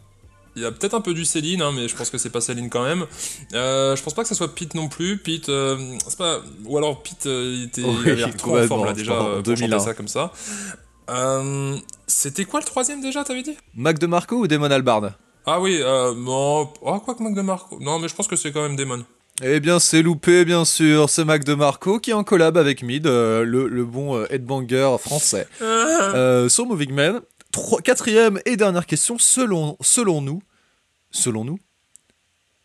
[SPEAKER 1] Il y a peut-être un peu du Céline, hein, mais je pense que c'est pas Céline quand même. Euh, je pense pas que ça soit Pete non plus. Pete, euh, c'est pas. Ou alors Pete, euh, il, était, il
[SPEAKER 2] Oui,
[SPEAKER 1] avait l'air trop en forme là déjà euh, pour
[SPEAKER 2] 2001.
[SPEAKER 1] chanter ça comme ça. C'était quoi le troisième déjà, t'avais dit?
[SPEAKER 2] Mac DeMarco ou Damon Albarn?
[SPEAKER 1] Ah oui, euh, bon, oh, quoi que Mac DeMarco. Non, mais je pense que c'est quand même Damon.
[SPEAKER 2] Eh bien, c'est loupé, bien sûr. C'est Mac DeMarco qui est en collab avec Mid, euh, le, le bon headbanger français. Euh, sur Moving Man. Trois- quatrième et dernière question. Selon, selon nous. Selon nous?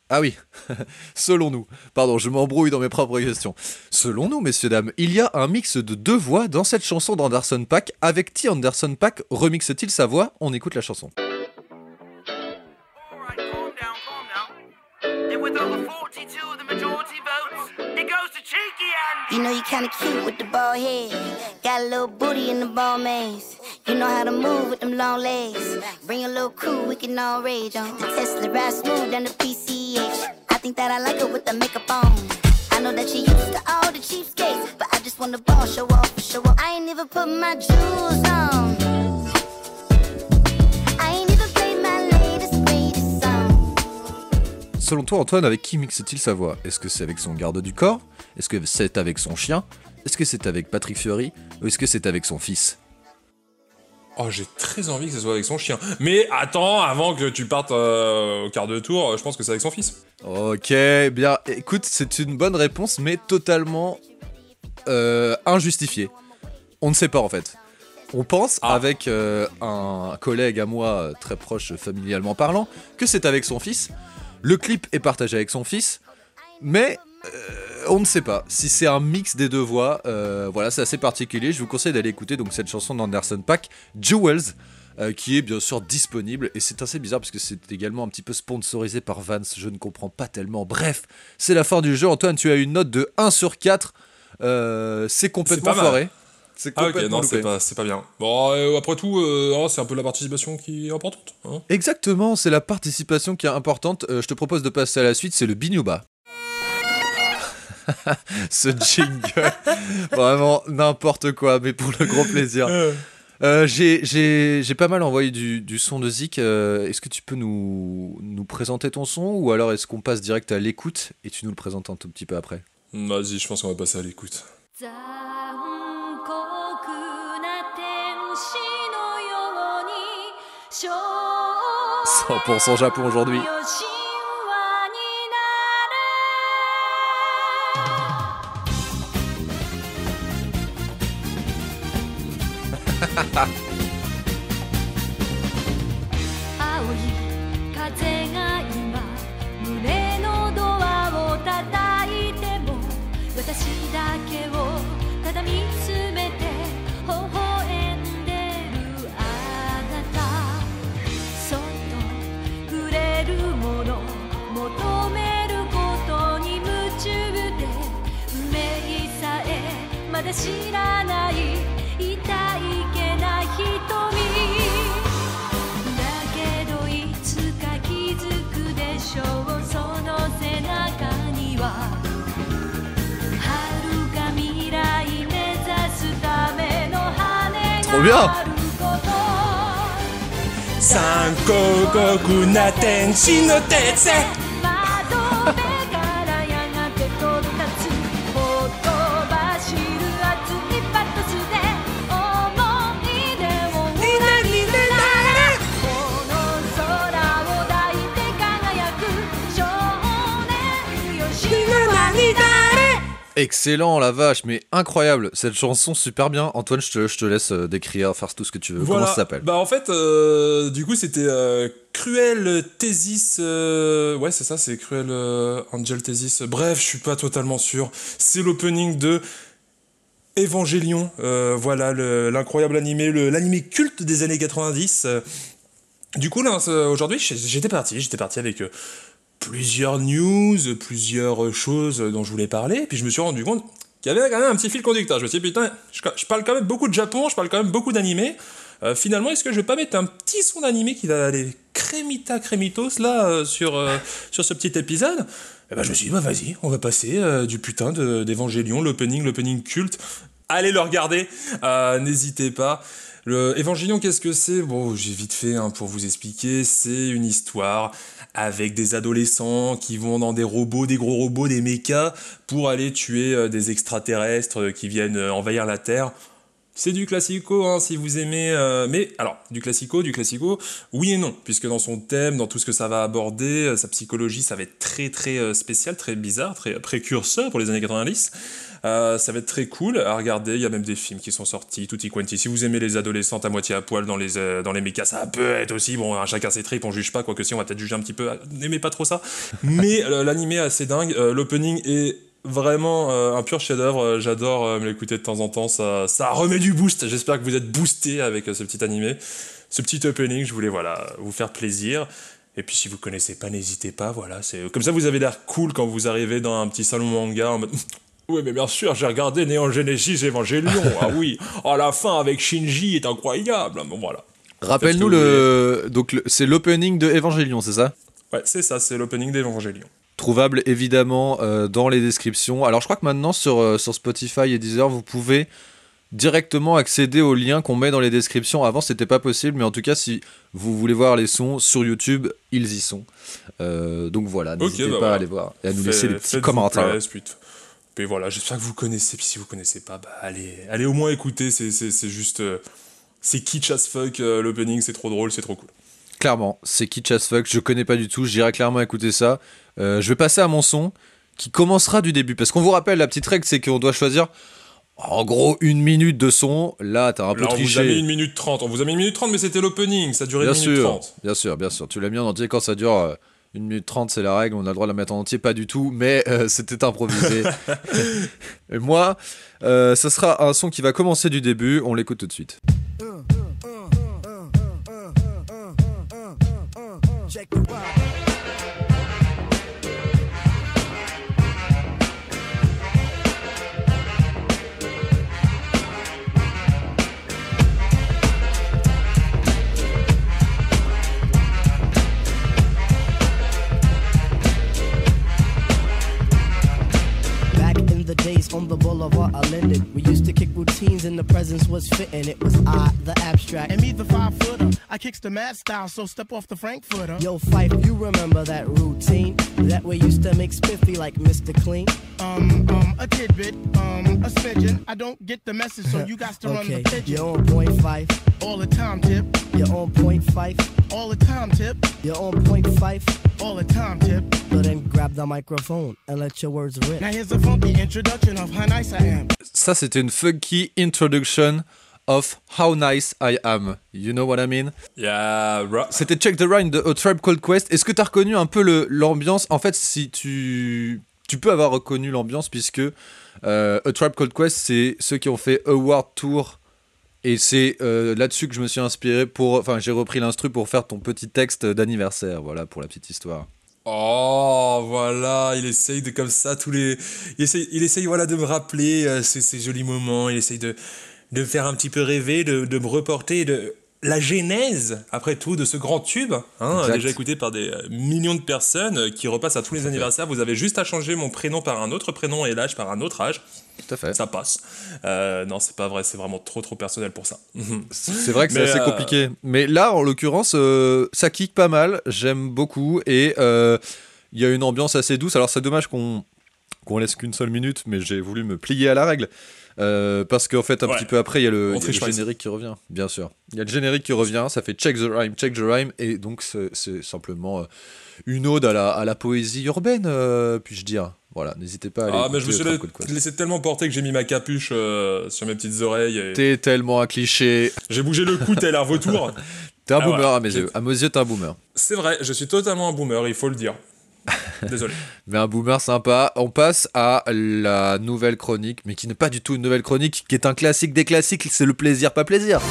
[SPEAKER 2] Ah oui. selon nous. Pardon, je m'embrouille dans mes propres questions. Selon nous, messieurs, dames, il y a un mix de deux voix dans cette chanson d'Anderson Pack. Avec T. Anderson Pack remixe-t-il sa voix? On écoute la chanson.
[SPEAKER 7] Alright, calm down, calm down. And with over 42, the majority votes, it goes to Cheeky and.
[SPEAKER 8] You know you kinda cute with the head. Got a little booty in the ball maze. You know how to move with them long legs. Bring a little crew, we can all rage on. Tesla ride smooth than the PCH. I think that I like her with the makeup on. I know that she used to all the cheapskates, but I just want the ball show off, show off. I ain't even put my jewels on.
[SPEAKER 2] Selon toi, Antoine, avec qui mixe-t-il sa voix? Est-ce que c'est avec son garde du corps? Est-ce que c'est avec son chien? Est-ce que c'est avec Patrick Fiori? Ou est-ce que c'est avec son fils?
[SPEAKER 1] Oh, j'ai très envie que ce soit avec son chien. Mais attends, avant que tu partes euh, au quart de tour, je pense que c'est avec son fils.
[SPEAKER 2] Ok, bien, écoute, c'est une bonne réponse, mais totalement euh, injustifiée. On ne sait pas en fait. On pense,
[SPEAKER 1] Ah.
[SPEAKER 2] avec euh, un collègue à moi, très proche familialement parlant, que c'est avec son fils. Le clip est partagé avec son fils, mais on ne sait pas si c'est un mix des deux voix. euh, voilà, c'est assez particulier. Je vous conseille d'aller écouter donc cette chanson d'Anderson Pack, Jewels. euh, qui est bien sûr disponible. Et c'est assez bizarre parce que c'est également un petit peu sponsorisé par Vance. Je ne comprends pas tellement. Bref, c'est la fin du jeu. Antoine, tu as une note de 1 sur 4. Euh, c'est complètement foiré. C'est
[SPEAKER 1] Ah ok,
[SPEAKER 2] complètement
[SPEAKER 1] non, c'est pas, bien. Bon, euh, après tout, euh, oh, c'est un peu la participation qui est importante. hein.
[SPEAKER 2] Exactement, c'est la participation qui est importante. Euh, je te propose de passer à la suite, c'est le Binuba. ce jingle. Vraiment n'importe quoi, mais pour le gros plaisir. Euh, euh J'ai pas mal envoyé du, du son de Zik. Euh, est-ce que tu peux nous, nous présenter ton son ou alors est-ce qu'on passe direct à l'écoute et tu nous le présentes un tout petit peu après?
[SPEAKER 1] Vas-y, je pense qu'on va passer à l'écoute.
[SPEAKER 2] « 100% Japon aujourd'hui.
[SPEAKER 9] 風が今胸のドアを叩いても私だけをただ見つめて微笑んでるあなた。そっと触れるもの求めることに夢中で運命さえまだ知らない料
[SPEAKER 1] 残酷な天使の鉄
[SPEAKER 9] 製
[SPEAKER 2] Excellent, la vache, mais incroyable. Cette chanson, super bien. Antoine, je te, je te laisse euh, décrire, faire tout ce que tu veux.
[SPEAKER 1] Voilà.
[SPEAKER 2] Comment ça s'appelle?
[SPEAKER 1] Bah en fait, euh, du coup, c'était euh, Cruel Thesis. euh, Ouais, c'est ça, c'est Cruel Angel Thesis. Bref, je suis pas totalement sûr. C'est l'opening de Evangelion. Voilà, le- l'incroyable animé, l'animé culte des années 90. Euh, Du coup, là, aujourd'hui, j'étais parti. J'étais parti avec plusieurs news, plusieurs euh, choses dont je voulais parler. Puis je me suis rendu compte qu'il y avait quand même un petit fil conducteur. Je me suis dit, putain, je, parle quand même beaucoup de Japon, je parle quand même beaucoup d'animé. Euh, finalement, est-ce que je vais pas mettre un petit son d'animé qui va aller crémita crémitos là euh, sur, sur ce petit épisode? Et ben, je me suis dit, bah vas-y, on va passer du putain de- d'Evangélion, l'opening, l'opening culte. Allez le regarder, n'hésitez pas. Le qu'est-ce que c'est? Bon, j'ai vite fait hein, pour vous expliquer. C'est une histoire avec des adolescents qui vont dans des robots, des gros robots, des mechas, pour aller tuer euh, des extraterrestres euh, qui viennent euh, envahir la Terre. C'est du classico, hein, si vous aimez. euh, mais alors, du classico, du classico, oui et non, puisque dans son thème, dans tout ce que ça va aborder, euh, sa psychologie, ça va être très très euh, spécial, très bizarre, très précurseur pour les années 90. Euh, ça va être très cool à regarder. Il y a même des films qui sont sortis, tutti quanti. Si vous aimez les adolescentes à moitié à poil dans les, euh, dans les mechas, ça peut être aussi. Bon, hein, chacun ses tripes, on juge pas, quoique si, on va peut-être juger un petit peu. N'aimez pas trop ça. Mais l'animé est assez dingue. L'opening est vraiment euh, un pur chef-d'œuvre. Euh, J'adore euh, me l'écouter de temps en temps. Ça, ça remet du boost. J'espère que vous êtes boosté avec euh, ce petit animé. Ce petit opening, je voulais voilà, vous faire plaisir. Et puis si vous connaissez pas, n'hésitez pas. Voilà, c'est comme ça vous avez l'air cool quand vous arrivez dans un petit salon manga en mode. Oui, mais bien sûr, j'ai regardé Néon Genesis Evangelion. ah oui, à la fin avec Shinji est incroyable. Bon voilà.
[SPEAKER 2] Rappelle-nous le. Donc, le- c'est l'opening de Evangelion, c'est ça?
[SPEAKER 1] Ouais, c'est ça, c'est l'opening d'Evangelion.
[SPEAKER 2] Trouvable évidemment euh, dans les descriptions. Alors, je crois que maintenant sur, euh, sur Spotify et Deezer, vous pouvez directement accéder aux liens qu'on met dans les descriptions. Avant, c'était pas possible, mais en tout cas, si vous voulez voir les sons sur YouTube, ils y sont. Euh, donc voilà, n'hésitez
[SPEAKER 1] bah
[SPEAKER 2] pas
[SPEAKER 1] voilà.
[SPEAKER 2] à aller voir et à nous laisser des petits commentaires.
[SPEAKER 1] puis voilà, j'espère que vous connaissez. Puis si vous connaissez pas, bah allez, allez au moins écouter. C'est, juste, c'est kitsch as fuck. l'opening, c'est trop drôle, c'est trop cool.
[SPEAKER 2] Clairement, c'est kitsch as fuck, je connais pas du tout, j'irai clairement écouter ça. Euh, je vais passer à mon son qui commencera du début. Parce qu'on vous rappelle, la petite règle, c'est qu'on doit choisir en gros une minute de son. Là, t'as un peu
[SPEAKER 1] Là, on vous a mis
[SPEAKER 2] triché.
[SPEAKER 1] une minute trente. On vous a mis une minute trente, mais c'était l'opening. Ça durait
[SPEAKER 2] Bien
[SPEAKER 1] une minute
[SPEAKER 2] sûr,
[SPEAKER 1] trente.
[SPEAKER 2] bien sûr, bien sûr. Tu l'as mis en entier quand ça dure euh, une minute trente, c'est la règle. On a le droit de la mettre en entier, pas du tout, mais euh, c'était improvisé. Et moi, euh, ce sera un son qui va commencer du début. On l'écoute tout de suite.
[SPEAKER 5] Check the rhyme.
[SPEAKER 10] The days on the boulevard I landed, we used to kick routines and the presence was fitting. It was I, the abstract.
[SPEAKER 11] And me, the five footer. I kicks the mad style, so step off the Frankfurter.
[SPEAKER 10] Yo, Fife, you remember that routine? That way used to make spiffy like Mr. Clean.
[SPEAKER 11] Um, um, a tidbit, um, a smidgen. I don't get the message, so you got to run
[SPEAKER 10] Okay,
[SPEAKER 11] the pigeon.
[SPEAKER 10] you're on point five.
[SPEAKER 11] All the time, tip.
[SPEAKER 10] You're on point five.
[SPEAKER 11] All the time, tip.
[SPEAKER 10] You're on point five.
[SPEAKER 11] All the time, tip.
[SPEAKER 10] So then grab the microphone and let your words rip.
[SPEAKER 11] Now here's a funky introduction of how nice I am.
[SPEAKER 2] Ça, c'était une funky introduction of How Nice I Am. You know what I mean?
[SPEAKER 1] Yeah, bro.
[SPEAKER 2] C'était Check the Rhyme de A Tribe Called Quest. Est-ce que tu as reconnu un peu le- l'ambiance? En fait, si tu. Tu peux avoir reconnu l'ambiance puisque euh, A Tribe Called Quest, c'est ceux qui ont fait Award Tour. Et c'est euh, là-dessus que je me suis inspiré pour. Enfin, j'ai repris l'instru pour faire ton petit texte d'anniversaire. Voilà, pour la petite histoire.
[SPEAKER 1] Oh, voilà, il essaye de comme ça tous les. Il essaye, il essaye voilà, de me rappeler euh, ces, ces jolis moments, il essaye de, de me faire un petit peu rêver, de, de me reporter de la genèse, après tout, de ce grand tube, hein, déjà écouté par des euh, millions de personnes, euh, qui repasse à tous les anniversaires. Vous avez juste à changer mon prénom par un autre prénom et l'âge par un autre âge.
[SPEAKER 2] Tout à fait.
[SPEAKER 1] Ça passe. Euh, non, c'est pas vrai, c'est vraiment trop trop personnel pour ça.
[SPEAKER 2] C'est vrai que c'est assez
[SPEAKER 1] euh,
[SPEAKER 2] compliqué. Mais là, en l'occurrence, euh, ça kick pas mal. J'aime beaucoup. Et il y a une ambiance assez douce. Alors, c'est dommage qu'on qu'on laisse qu'une seule minute, mais j'ai voulu me plier à la règle. Euh, parce qu'en fait, un
[SPEAKER 1] Ouais.
[SPEAKER 2] petit peu après, il y a le, y a générique qui revient, bien sûr. Il y a le générique qui revient, ça fait check the rhyme, check the rhyme, et donc c'est simplement euh, une ode à la, à la poésie urbaine, euh, puis-je dire. Voilà, n'hésitez pas à aller
[SPEAKER 1] Ah, mais je me suis laissé tellement porter que j'ai mis ma capuche euh, sur mes petites oreilles. et
[SPEAKER 2] T'es tellement un cliché.
[SPEAKER 1] J'ai bougé le cou tel un vautour.
[SPEAKER 2] T'es un
[SPEAKER 1] Ah,
[SPEAKER 2] boomer
[SPEAKER 1] voilà.
[SPEAKER 2] à mes yeux. À mes yeux, t'es un boomer.
[SPEAKER 1] C'est vrai, je suis totalement un boomer, il faut le dire. Désolé.
[SPEAKER 2] Mais un boomer sympa. On passe à la nouvelle chronique, mais qui n'est pas du tout une nouvelle chronique, qui est un classique des classiques. C'est le plaisir, pas plaisir.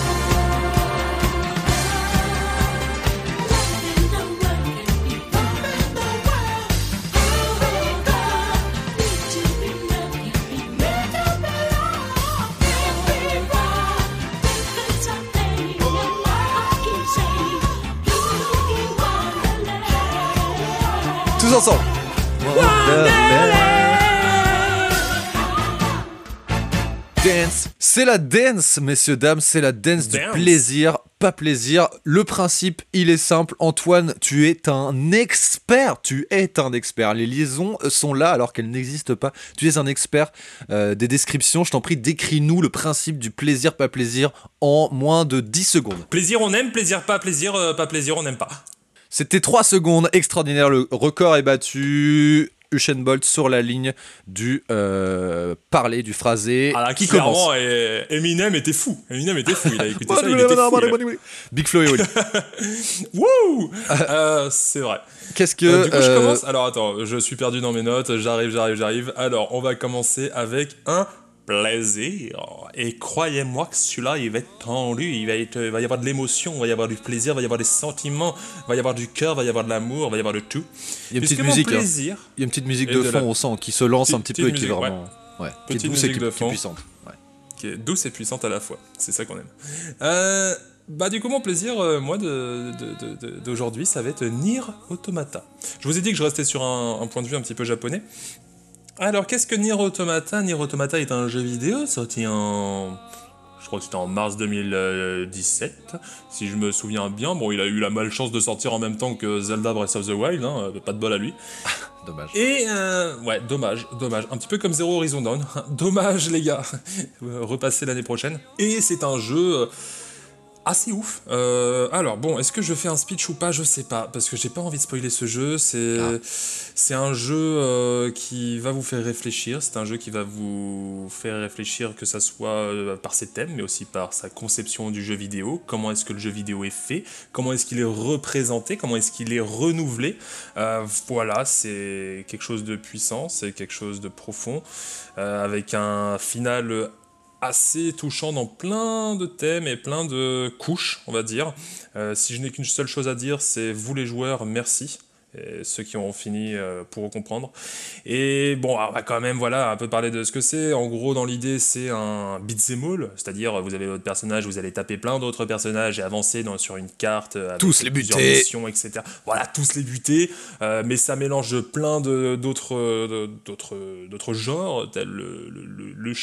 [SPEAKER 2] Tous ensemble. Dance. C'est la dance, messieurs, dames, c'est la dance, du plaisir, pas plaisir. Le principe, il est simple. Antoine, tu es un expert. Tu es un expert. Les liaisons sont là alors qu'elles n'existent pas. Tu es un expert euh, des descriptions. Je t'en prie, décris-nous le principe du plaisir, pas plaisir en moins de 10 secondes.
[SPEAKER 1] Plaisir, on aime, plaisir, pas plaisir, euh, pas plaisir, on n'aime pas.
[SPEAKER 2] C'était 3 secondes, extraordinaire. Le record est battu. Usain Bolt sur la ligne du euh, parler, du phrasé.
[SPEAKER 1] Alors,
[SPEAKER 2] qui
[SPEAKER 1] clairement,
[SPEAKER 2] commence
[SPEAKER 1] Eminem était fou. Eminem était fou. Il a écouté ça, il était fou. il
[SPEAKER 2] Big Flo et Oli.
[SPEAKER 1] Wouh Euh, C'est vrai.
[SPEAKER 2] Qu'est-ce que.
[SPEAKER 1] Euh, du coup, je commence. Alors, attends, je suis perdu dans mes notes. J'arrive, j'arrive, j'arrive. Alors, on va commencer avec un plaisir. Et croyez-moi que celui-là, il va être tendu. Il va, être, il va y avoir de l'émotion, il va y avoir du plaisir, il va y avoir des sentiments, il va y avoir du cœur, il va y avoir de l'amour, il va y avoir de tout.
[SPEAKER 2] Il y a une
[SPEAKER 1] Puisque
[SPEAKER 2] petite musique.
[SPEAKER 1] plaisir,
[SPEAKER 2] Il y a une petite musique
[SPEAKER 1] Et
[SPEAKER 2] de,
[SPEAKER 1] de
[SPEAKER 2] fond,
[SPEAKER 1] la-
[SPEAKER 2] on sent, qui se lance un petit peu et qui est vraiment. Ouais, qui est
[SPEAKER 1] Petite
[SPEAKER 2] douce et
[SPEAKER 1] musique
[SPEAKER 2] qui,
[SPEAKER 1] de
[SPEAKER 2] qui est
[SPEAKER 1] fond.
[SPEAKER 2] puissante. Ouais.
[SPEAKER 1] qui est douce et puissante à la fois. C'est ça qu'on aime. Euh, bah du coup mon plaisir euh, moi d'aujourd'hui ça va être Nier Automata. Je vous ai dit que je restais sur un, un point de vue un petit peu japonais. Alors qu'est-ce que Nier Automata? Nier Automata est un jeu vidéo sorti en je crois que c'était en mars 2017, si je me souviens bien. Bon, il a eu la malchance de sortir en même temps que Zelda Breath of the Wild, hein, pas de bol à lui.
[SPEAKER 2] Dommage.
[SPEAKER 1] Et euh, ouais, dommage, dommage. Un petit peu comme Zero Horizon Dawn. dommage les gars. Euh, Repasser l'année prochaine. Et c'est un jeu euh, assez ouf. Euh, alors bon, est-ce que je fais un speech ou pas? Je sais pas, parce que j'ai pas envie de spoiler ce jeu. C'est c'est un jeu euh, qui va vous faire réfléchir. C'est un jeu qui va vous faire réfléchir que ça soit euh, par ses thèmes, mais aussi par sa conception du jeu vidéo. Comment est-ce que le jeu vidéo est fait? Comment est-ce qu'il est représenté? Comment est-ce qu'il est renouvelé? Voilà, c'est quelque chose de puissant, c'est quelque chose de profond, avec un final assez touchant dans plein de thèmes et plein de couches, on va dire. Euh, si je n'ai qu'une seule chose à dire, c'est vous les joueurs, merci. Et ceux qui ont fini euh, pourront comprendre. Et bon, on va quand même voilà, un peu parler de ce que c'est. En gros, dans l'idée, c'est un beat'em all, c'est-à-dire vous avez votre personnage, vous allez taper plein d'autres personnages et avancer dans, sur une carte. avec
[SPEAKER 2] Tous les buter.
[SPEAKER 1] missions, etc. Voilà, tous les buter. Euh, mais ça mélange plein de- d'autres genres, tels le, le, le,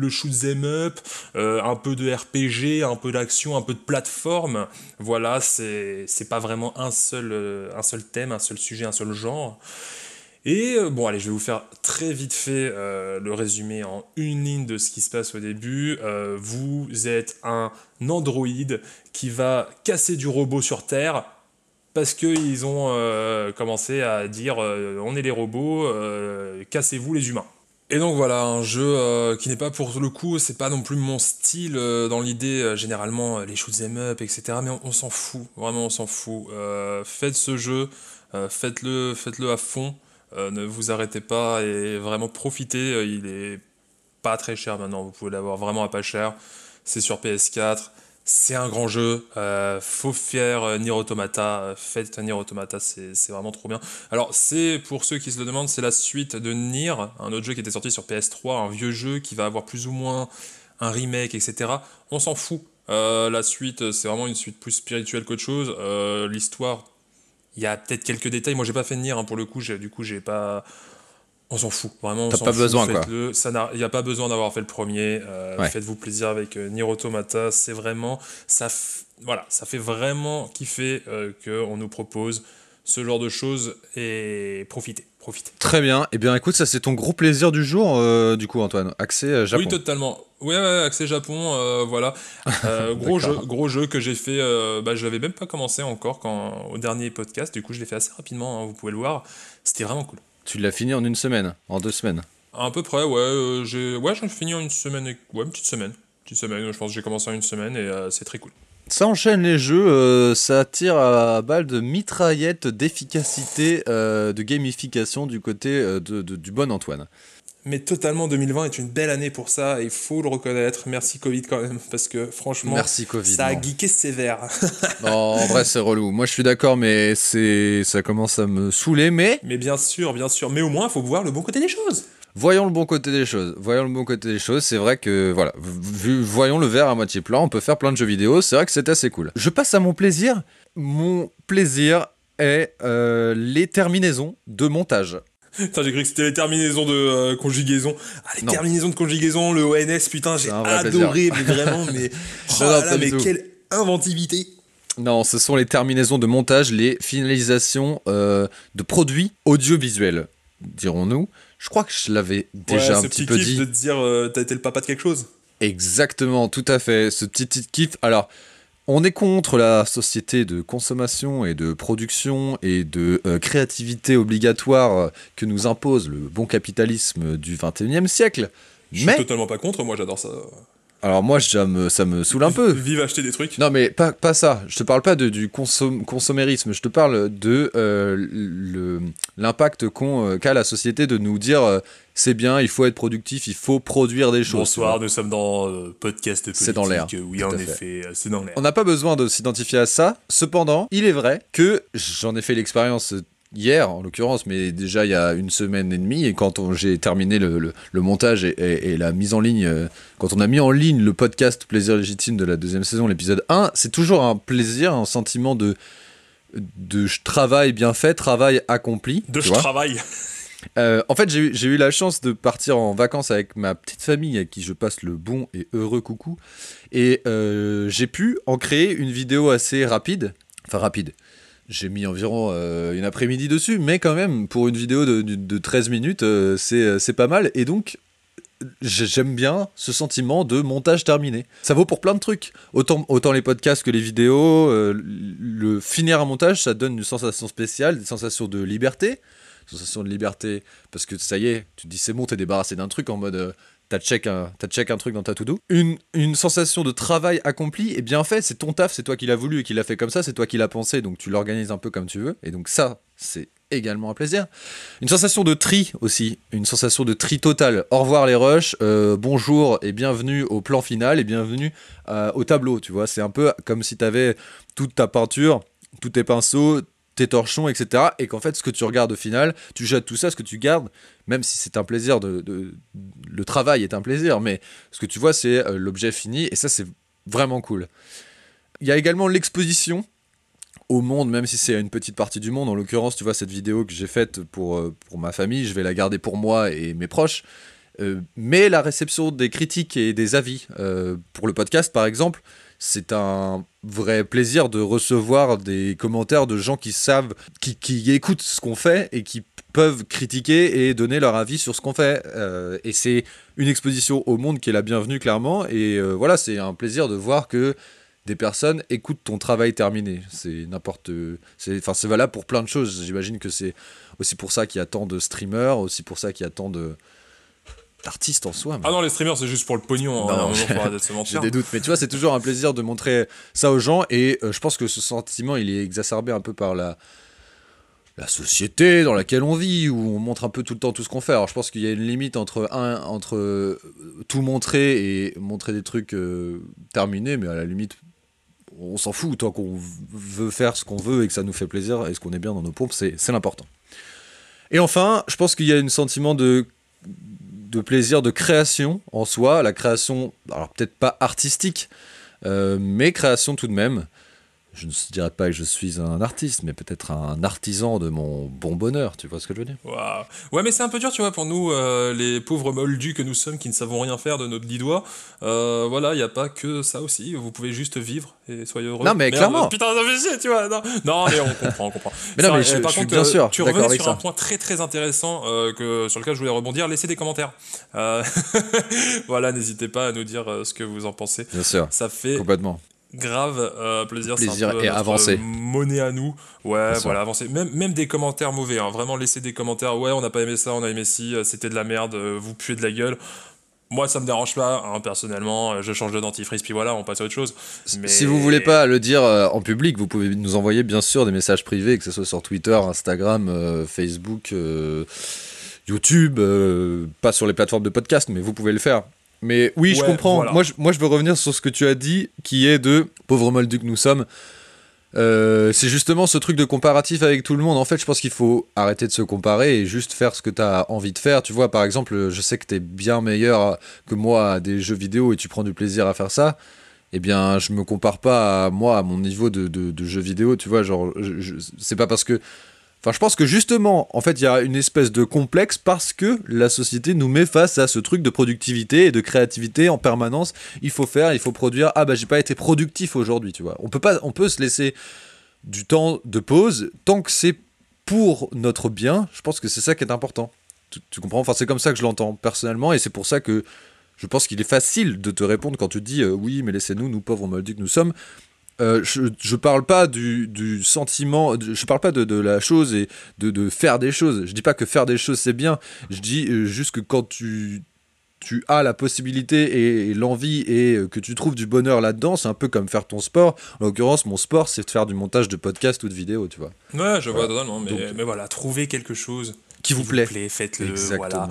[SPEAKER 1] le shoot 'em up, euh, un peu de RPG, un peu d'action, un peu de plateforme. Voilà, c'est pas vraiment un seul, euh, un seul thème, un seul sujet, un seul genre. Et euh, bon, allez, je vais vous faire très vite fait le résumé en une ligne de ce qui se passe au début. Vous êtes un androïde qui va casser du robot sur Terre parce qu'ils ont commencé à dire on est les robots, cassez-vous les humains. Et donc voilà, un jeu euh, qui n'est pas pour le coup, c'est pas non plus mon style euh, dans l'idée, euh, généralement les shoot'em up, etc. Mais on, on s'en fout, vraiment on s'en fout. Faites ce jeu, faites-le faites-le à fond, ne vous arrêtez pas et vraiment profitez. il est pas très cher maintenant, vous pouvez l'avoir vraiment à pas cher. C'est sur PS4, c'est un grand jeu. euh, faut faire euh, Nier Automata. euh, Faites Nier Automata, c'est vraiment trop bien. Alors, c'est pour ceux qui se le demandent, c'est la suite de Nier, un autre jeu qui était sorti sur PS3, un vieux jeu qui va avoir plus ou moins un remake, etc. On s'en fout. La suite, c'est vraiment une suite plus spirituelle qu'autre chose. L'histoire, il y a peut-être quelques détails. Moi, j'ai pas fait Nier hein, pour le coup. Du coup, j'ai pas. On s'en fout, vraiment. on
[SPEAKER 2] T'as
[SPEAKER 1] s'en
[SPEAKER 2] pas
[SPEAKER 1] fout,
[SPEAKER 2] besoin, quoi.
[SPEAKER 1] Il n'y a pas besoin d'avoir fait le premier. euh,
[SPEAKER 2] Ouais.
[SPEAKER 1] Faites-vous plaisir avec euh, Nier Automata. C'est vraiment. Ça, f- voilà, ça fait vraiment kiffer euh, qu'on nous propose ce genre de choses et profitez. Profitez.
[SPEAKER 2] Très bien. Eh bien, écoute, ça c'est ton gros plaisir du jour, euh, du coup, Antoine. Accès euh, Japon.
[SPEAKER 1] Oui, totalement. Ouais, ouais, accès Japon, euh, voilà. Euh, gros jeu,
[SPEAKER 2] D'accord.
[SPEAKER 1] gros jeu que j'ai fait. euh, bah, je l'avais même pas commencé encore quand au dernier podcast. Du coup, je l'ai fait assez rapidement. hein, vous pouvez le voir. C'était vraiment cool.
[SPEAKER 2] Tu l'as fini en une semaine, en deux semaines.
[SPEAKER 1] À peu près, ouais. euh, j'ai, ouais, fini en une semaine. et- Ouais, une petite semaine. Petite semaine. Je pense que j'ai commencé en une semaine et euh, c'est très cool.
[SPEAKER 2] Ça enchaîne les jeux, euh, ça tire à balle de mitraillette d'efficacité, euh, de gamification du côté de- de- du bon Antoine.
[SPEAKER 1] Mais totalement, 2020 est une belle année pour ça. et Il faut le reconnaître. Merci Covid quand même, parce que franchement,
[SPEAKER 2] Merci Covid,
[SPEAKER 1] ça a
[SPEAKER 2] non.
[SPEAKER 1] geeké sévère.
[SPEAKER 2] Non, en vrai, c'est relou. Moi, je suis d'accord, mais c'est, ça commence à me saouler. Mais
[SPEAKER 1] Mais bien sûr, bien sûr. Mais au moins, il faut voir le bon côté des choses.
[SPEAKER 2] voyons le bon côté des choses. Voyons le bon côté des choses. C'est vrai que, voilà, vu, voyons le verre à moitié plein. On peut faire plein de jeux vidéo. C'est vrai que c'est assez cool. Je passe à mon plaisir. Mon plaisir est euh, les terminaisons de montage.
[SPEAKER 1] Putain, j'ai cru que c'était les terminaisons de euh, conjugaison. Ah, les
[SPEAKER 2] Non.
[SPEAKER 1] terminaisons de conjugaison, le ONS, putain, j'ai adoré, mais vraiment, mais. Oh
[SPEAKER 2] Non,
[SPEAKER 1] là mais quelle inventivité!
[SPEAKER 2] Non, ce sont les terminaisons de montage, les finalisations euh, de produits audiovisuels, dirons-nous. Je crois que je l'avais déjà
[SPEAKER 1] Ouais,
[SPEAKER 2] un petit
[SPEAKER 1] petit
[SPEAKER 2] peu dit.
[SPEAKER 1] de te dire, euh, t'as été le papa de quelque chose.
[SPEAKER 2] Exactement, tout à fait. Ce petit, petit kiff. Alors, on est contre la société de consommation et de production et de euh, créativité obligatoire euh, que nous impose le bon capitalisme du 21e siècle.
[SPEAKER 1] Je
[SPEAKER 2] Mais,
[SPEAKER 1] suis totalement pas contre, moi j'adore ça.
[SPEAKER 2] Alors moi, ça me, ça me saoule un peu.
[SPEAKER 1] Vive acheter des trucs.
[SPEAKER 2] Non, mais pas, pas ça. Je te parle pas de, du consom- consommérisme. Je te parle de euh, l'impact euh, qu'a la société de nous dire euh, c'est bien, il faut être productif, il faut produire des choses.
[SPEAKER 1] Bonsoir, nous sommes dans euh, podcast politique.
[SPEAKER 2] C'est dans l'air,
[SPEAKER 1] Oui, en effet, c'est dans l'air.
[SPEAKER 2] On n'a pas besoin de s'identifier à ça. Cependant, il est vrai que j'en ai fait l'expérience hier, en l'occurrence, mais déjà il y a une semaine et demie, et quand j'ai terminé le, le- le montage et, et- et la mise en ligne, euh, quand on a mis en ligne le podcast Plaisir légitime de la deuxième saison, l'épisode 1, c'est toujours un plaisir, un sentiment de, de travail bien fait, travail accompli.
[SPEAKER 1] De travaille.
[SPEAKER 2] Euh, en fait, j'ai eu- j'ai eu la chance de partir en vacances avec ma petite famille à qui je passe le bon et heureux coucou. Et euh, j'ai pu en créer une vidéo assez rapide. Enfin, rapide. J'ai mis environ euh, une après-midi dessus, mais quand même, pour une vidéo de, de- de 13 minutes, euh, c'est c'est pas mal. Et donc, j'ai- j'aime bien ce sentiment de montage terminé. Ça vaut pour plein de trucs. Autant, autant les podcasts que les vidéos. euh, le finir un montage, ça donne une sensation spéciale, des sensations de liberté. Sensation de liberté, parce que ça y est, tu te dis c'est bon, t'es débarrassé d'un truc en mode. T'as check, un, check un truc dans ta to-do. Une, une sensation de travail accompli et bien fait, c'est ton taf, c'est toi qui l'as voulu et qui l'a fait comme ça, c'est toi qui l'as pensé, donc tu l'organises un peu comme tu veux. Et donc ça, c'est également un plaisir. Une sensation de tri aussi, une sensation de tri total. Au revoir les rushs, euh, bonjour et bienvenue au plan final et bienvenue euh, au tableau, tu vois. C'est un peu comme si tu avais toute ta peinture, tous tes pinceaux, tes torchons, etc. Et qu'en fait, ce que tu regardes au final, tu jettes tout ça, ce que tu gardes, même si c'est un plaisir, de, le travail est un plaisir, mais ce que tu vois, c'est euh, l'objet fini, et ça, c'est vraiment cool. Il y a également l'exposition au monde, même si c'est une petite partie du monde. En l'occurrence, tu vois, cette vidéo que j'ai faite pour, euh, pour ma famille, je vais la garder pour moi et mes proches. Euh, mais la réception des critiques et des avis pour le podcast, par exemple, c'est un vrai plaisir de recevoir des commentaires de gens qui savent, qui, qui écoutent ce qu'on fait et qui peuvent critiquer et donner leur avis sur ce qu'on fait. Euh, et c'est une exposition au monde qui est la bienvenue, clairement. Et euh, voilà, c'est un plaisir de voir que des personnes écoutent ton travail terminé. C'est n'importe. C'est enfin, c'est valable pour plein de choses. J'imagine que c'est aussi pour ça qu'il y a tant de streamers, aussi pour ça qu'il y a tant de d'artistes en soi. mais-
[SPEAKER 1] Ah non, les streamers, c'est juste pour le pognon. hein,
[SPEAKER 2] non, j'ai- des doutes, mais tu vois, c'est toujours un plaisir de montrer ça aux gens, et euh, je pense que ce sentiment, il est exacerbé un peu par la, la société dans laquelle on vit, où on montre un peu tout le temps tout ce qu'on fait. Alors je pense qu'il y a une limite entre, un, entre euh, tout montrer et montrer des trucs euh, terminés, mais à la limite, on s'en fout, tant qu'on veut faire ce qu'on veut et que ça nous fait plaisir, et ce qu'on est bien dans nos pompes, c'est c'est l'important. Et enfin, je pense qu'il y a un sentiment de de plaisir de création en soi, la création, alors peut-être pas artistique, euh, mais création tout de même. Je ne dirais pas que je suis un artiste, mais peut-être un artisan de mon bon bonheur, tu vois ce que je veux dire?
[SPEAKER 1] Waouh. Ouais, mais c'est un peu dur, tu vois, pour nous, euh, les pauvres moldus que nous sommes, qui ne savons rien faire de notre dix doigts. Euh, voilà, il n'y a pas que ça aussi. Vous pouvez juste vivre et soyez heureux.
[SPEAKER 2] Non, mais
[SPEAKER 1] Merde,
[SPEAKER 2] clairement.
[SPEAKER 1] Putain, ça fait chier, tu vois. Non, non mais on comprend, on comprend.
[SPEAKER 2] Mais non, mais je-
[SPEAKER 1] par
[SPEAKER 2] je suis
[SPEAKER 1] contre,
[SPEAKER 2] bien
[SPEAKER 1] euh,
[SPEAKER 2] sûr
[SPEAKER 1] tu revenais sur un point très très intéressant euh, que, sur lequel je voulais rebondir. Laissez des commentaires. Voilà, n'hésitez pas à nous dire ce que vous en pensez.
[SPEAKER 2] Bien sûr,
[SPEAKER 1] Ça fait
[SPEAKER 2] complètement.
[SPEAKER 1] Grave euh, plaisir. c'est un
[SPEAKER 2] Plaisir
[SPEAKER 1] peu
[SPEAKER 2] et avancer.
[SPEAKER 1] Monnaie à nous. Ouais, voilà, avancer. Même, même des commentaires mauvais. hein. Vraiment, laisser des commentaires. Ouais, on n'a pas aimé ça, on a aimé ci, euh, c'était de la merde, euh, vous puez de la gueule. Moi, ça me dérange pas, hein, personnellement. Je change de dentifrice, puis voilà, on passe à autre chose. Mais...
[SPEAKER 2] Si vous voulez pas le dire euh, en public, vous pouvez nous envoyer bien sûr des messages privés, que ce soit sur Twitter, Instagram, euh, Facebook, euh, YouTube, pas sur les plateformes de podcast, mais vous pouvez le faire. Mais oui, je comprends.
[SPEAKER 1] voilà.
[SPEAKER 2] Moi, je, moi, je veux revenir sur ce que tu as dit, qui est de pauvre moldu que nous sommes. Euh, c'est justement ce truc de comparatif avec tout le monde. En fait, je pense qu'il faut arrêter de se comparer et juste faire ce que tu as envie de faire. Tu vois, par exemple, je sais que tu es bien meilleur que moi à des jeux vidéo et tu prends du plaisir à faire ça. Eh bien, je me compare pas à moi, à mon niveau de, de, de jeux vidéo, tu vois. Genre, c'est pas parce que. Enfin, je pense que justement, en fait, il y a une espèce de complexe parce que la société nous met face à ce truc de productivité et de créativité en permanence. Il faut faire, il faut produire. Ah bah, j'ai pas été productif aujourd'hui, tu vois. On peut pas, on peut se laisser du temps de pause tant que c'est pour notre bien. Je pense que c'est ça qui est important. Tu, comprends? Enfin, c'est comme ça que je l'entends personnellement et c'est pour ça que je pense qu'il est facile de te répondre quand tu dis euh, oui, mais laissez-nous, nous pauvres moldus que nous sommes. Euh, je, je parle pas du, du sentiment, de- je parle pas de, de la chose et de, de faire des choses. Je dis pas que faire des choses c'est bien. Je dis euh, juste que quand tu, tu as la possibilité et, et l'envie et euh, que tu trouves du bonheur là-dedans, c'est un peu comme faire ton sport. En l'occurrence, mon sport, c'est de faire du montage de podcast ou de vidéo, tu vois.
[SPEAKER 1] Ouais, je vois totalement. Mais,
[SPEAKER 2] Donc-
[SPEAKER 1] mais voilà, trouvez quelque chose
[SPEAKER 2] Qui vous plaît.
[SPEAKER 1] faites-le.
[SPEAKER 2] Exactement.
[SPEAKER 1] Voilà.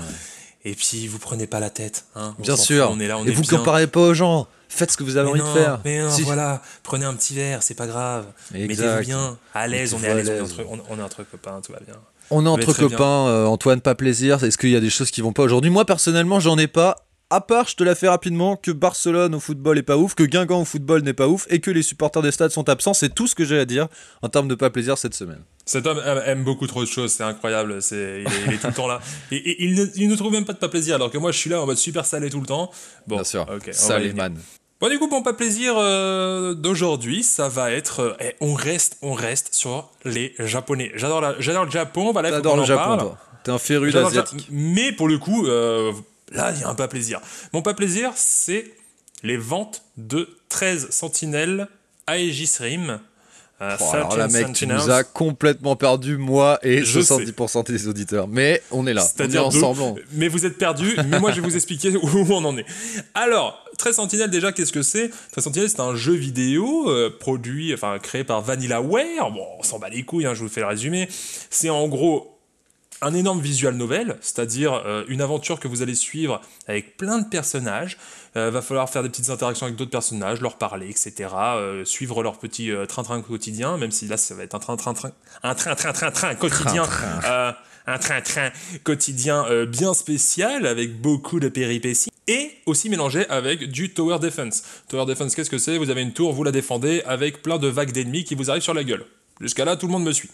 [SPEAKER 1] Et puis, vous prenez pas la tête. hein,
[SPEAKER 2] Bien sûr.
[SPEAKER 1] fout, On est là, on
[SPEAKER 2] et
[SPEAKER 1] est
[SPEAKER 2] vous
[SPEAKER 1] bien.
[SPEAKER 2] comparez pas aux gens. Faites ce que vous avez
[SPEAKER 1] Mais
[SPEAKER 2] envie
[SPEAKER 1] non,
[SPEAKER 2] de faire.
[SPEAKER 1] Mais non,
[SPEAKER 2] Si-
[SPEAKER 1] voilà, prenez un petit verre, c'est pas grave. Mettez-vous
[SPEAKER 2] Exact.
[SPEAKER 1] bien, à l'aise, on est à l'aise, on est entre, on, on est entre copains, tout va bien.
[SPEAKER 2] On est entre copains, euh, Antoine, pas plaisir. Est-ce qu'il y a des choses qui vont pas aujourd'hui? Moi, personnellement, j'en ai pas. À part, je te la fais rapidement, que Barcelone au football est pas ouf, que Guingamp au football n'est pas ouf, et que les supporters des stades sont absents. C'est tout ce que j'ai à dire en termes de pas plaisir cette semaine.
[SPEAKER 1] Cet homme aime, beaucoup trop de choses, c'est incroyable. C'est, il, est, il est tout le temps là. Et, et il, ne, il ne trouve même pas de pas plaisir, alors que moi je suis là en mode super salé tout le temps. Bon,
[SPEAKER 2] Bien sûr.
[SPEAKER 1] ok, on va y
[SPEAKER 2] Salé man.
[SPEAKER 1] Bon, du coup, mon pas plaisir euh, d'aujourd'hui, ça va être. euh, eh, on, reste, on reste sur les Japonais. J'adore, la- j'adore le Japon, voilà,
[SPEAKER 2] T'adores le
[SPEAKER 1] en
[SPEAKER 2] Japon,
[SPEAKER 1] parle.
[SPEAKER 2] toi. T'es un féru.
[SPEAKER 1] Japon. Mais pour le coup, euh, là, il y a un pas plaisir. Mon pas plaisir, c'est les ventes de 13 sentinelles Aegis Rim. Euh,
[SPEAKER 2] Oh, alors
[SPEAKER 1] 13
[SPEAKER 2] là, mec, tu nous as complètement perdu, moi et
[SPEAKER 1] Je
[SPEAKER 2] 70% des auditeurs. Mais on est là, on est ensemble. on-
[SPEAKER 1] Mais vous êtes perdus, mais moi je vais vous expliquer où on en est. Alors, 13 Sentinelles déjà, qu'est-ce que c'est? 13 Sentinelles, c'est un jeu vidéo euh, produit, enfin créé par VanillaWare. Bon, on s'en bat les couilles, hein, je vous fais le résumé. C'est en gros un énorme visual novel, c'est-à-dire euh, une aventure que vous allez suivre avec plein de personnages. Euh, va falloir faire des petites interactions avec d'autres personnages, leur parler, etc. euh, suivre leur petit euh, train-train quotidien, même si là ça va être un train-train-train, un train-train-train-train quotidien. Un train-train quotidien bien spécial avec beaucoup de péripéties et aussi mélangé avec du tower defense. Tower defense, qu'est-ce que c'est? Vous avez une tour, vous la défendez avec plein de vagues d'ennemis qui vous arrivent sur la gueule. Jusqu'à là, tout le monde me suit.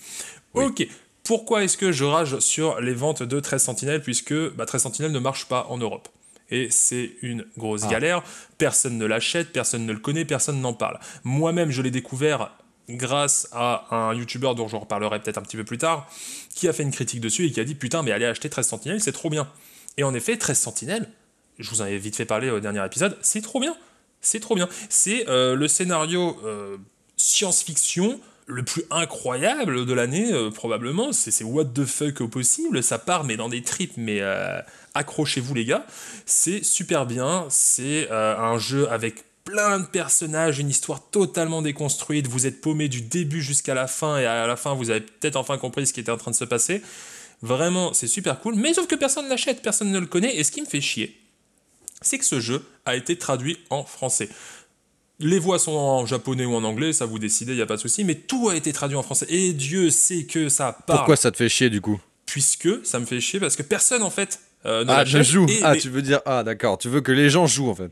[SPEAKER 1] Ok. Pourquoi est-ce que je rage sur les ventes de 13 Sentinelles puisque bah, 13 Sentinelles ne marche pas en Europe? Et c'est une grosse
[SPEAKER 2] Ah.
[SPEAKER 1] galère. Personne ne l'achète, personne ne le connaît, personne n'en parle. Moi-même, je l'ai découvert grâce à un youtubeur dont je reparlerai peut-être un petit peu plus tard, qui a fait une critique dessus et qui a dit putain, mais allez acheter 13 Sentinelles, c'est trop bien. Et en effet, 13 Sentinelles, je vous en ai vite fait parler au dernier épisode, c'est trop bien. C'est trop bien. C'est euh, le scénario euh, science-fiction le plus incroyable de l'année, euh, probablement. C'est what the fuck au possible. Ça part, mais dans des tripes, mais euh, accrochez-vous, les gars. C'est super bien. C'est euh, un jeu avec plein de personnages, une histoire totalement déconstruite. Vous êtes paumé du début jusqu'à la fin, et à la fin, vous avez peut-être enfin compris ce qui était en train de se passer. Vraiment, c'est super cool. Mais sauf que personne ne l'achète, personne ne le connaît. Et ce qui me fait chier, c'est que ce jeu a été traduit en français. Les voix sont en japonais ou en anglais, ça vous décidez, il n'y a pas de souci, mais tout a été traduit en français. Et Dieu sait que ça parle.
[SPEAKER 2] Pourquoi ça te fait chier du coup?
[SPEAKER 1] Puisque ça me fait chier parce que personne en fait euh, ne
[SPEAKER 2] Ah, je joue. Ah,
[SPEAKER 1] les-
[SPEAKER 2] tu veux dire. Ah, d'accord. Tu veux que les gens jouent en fait.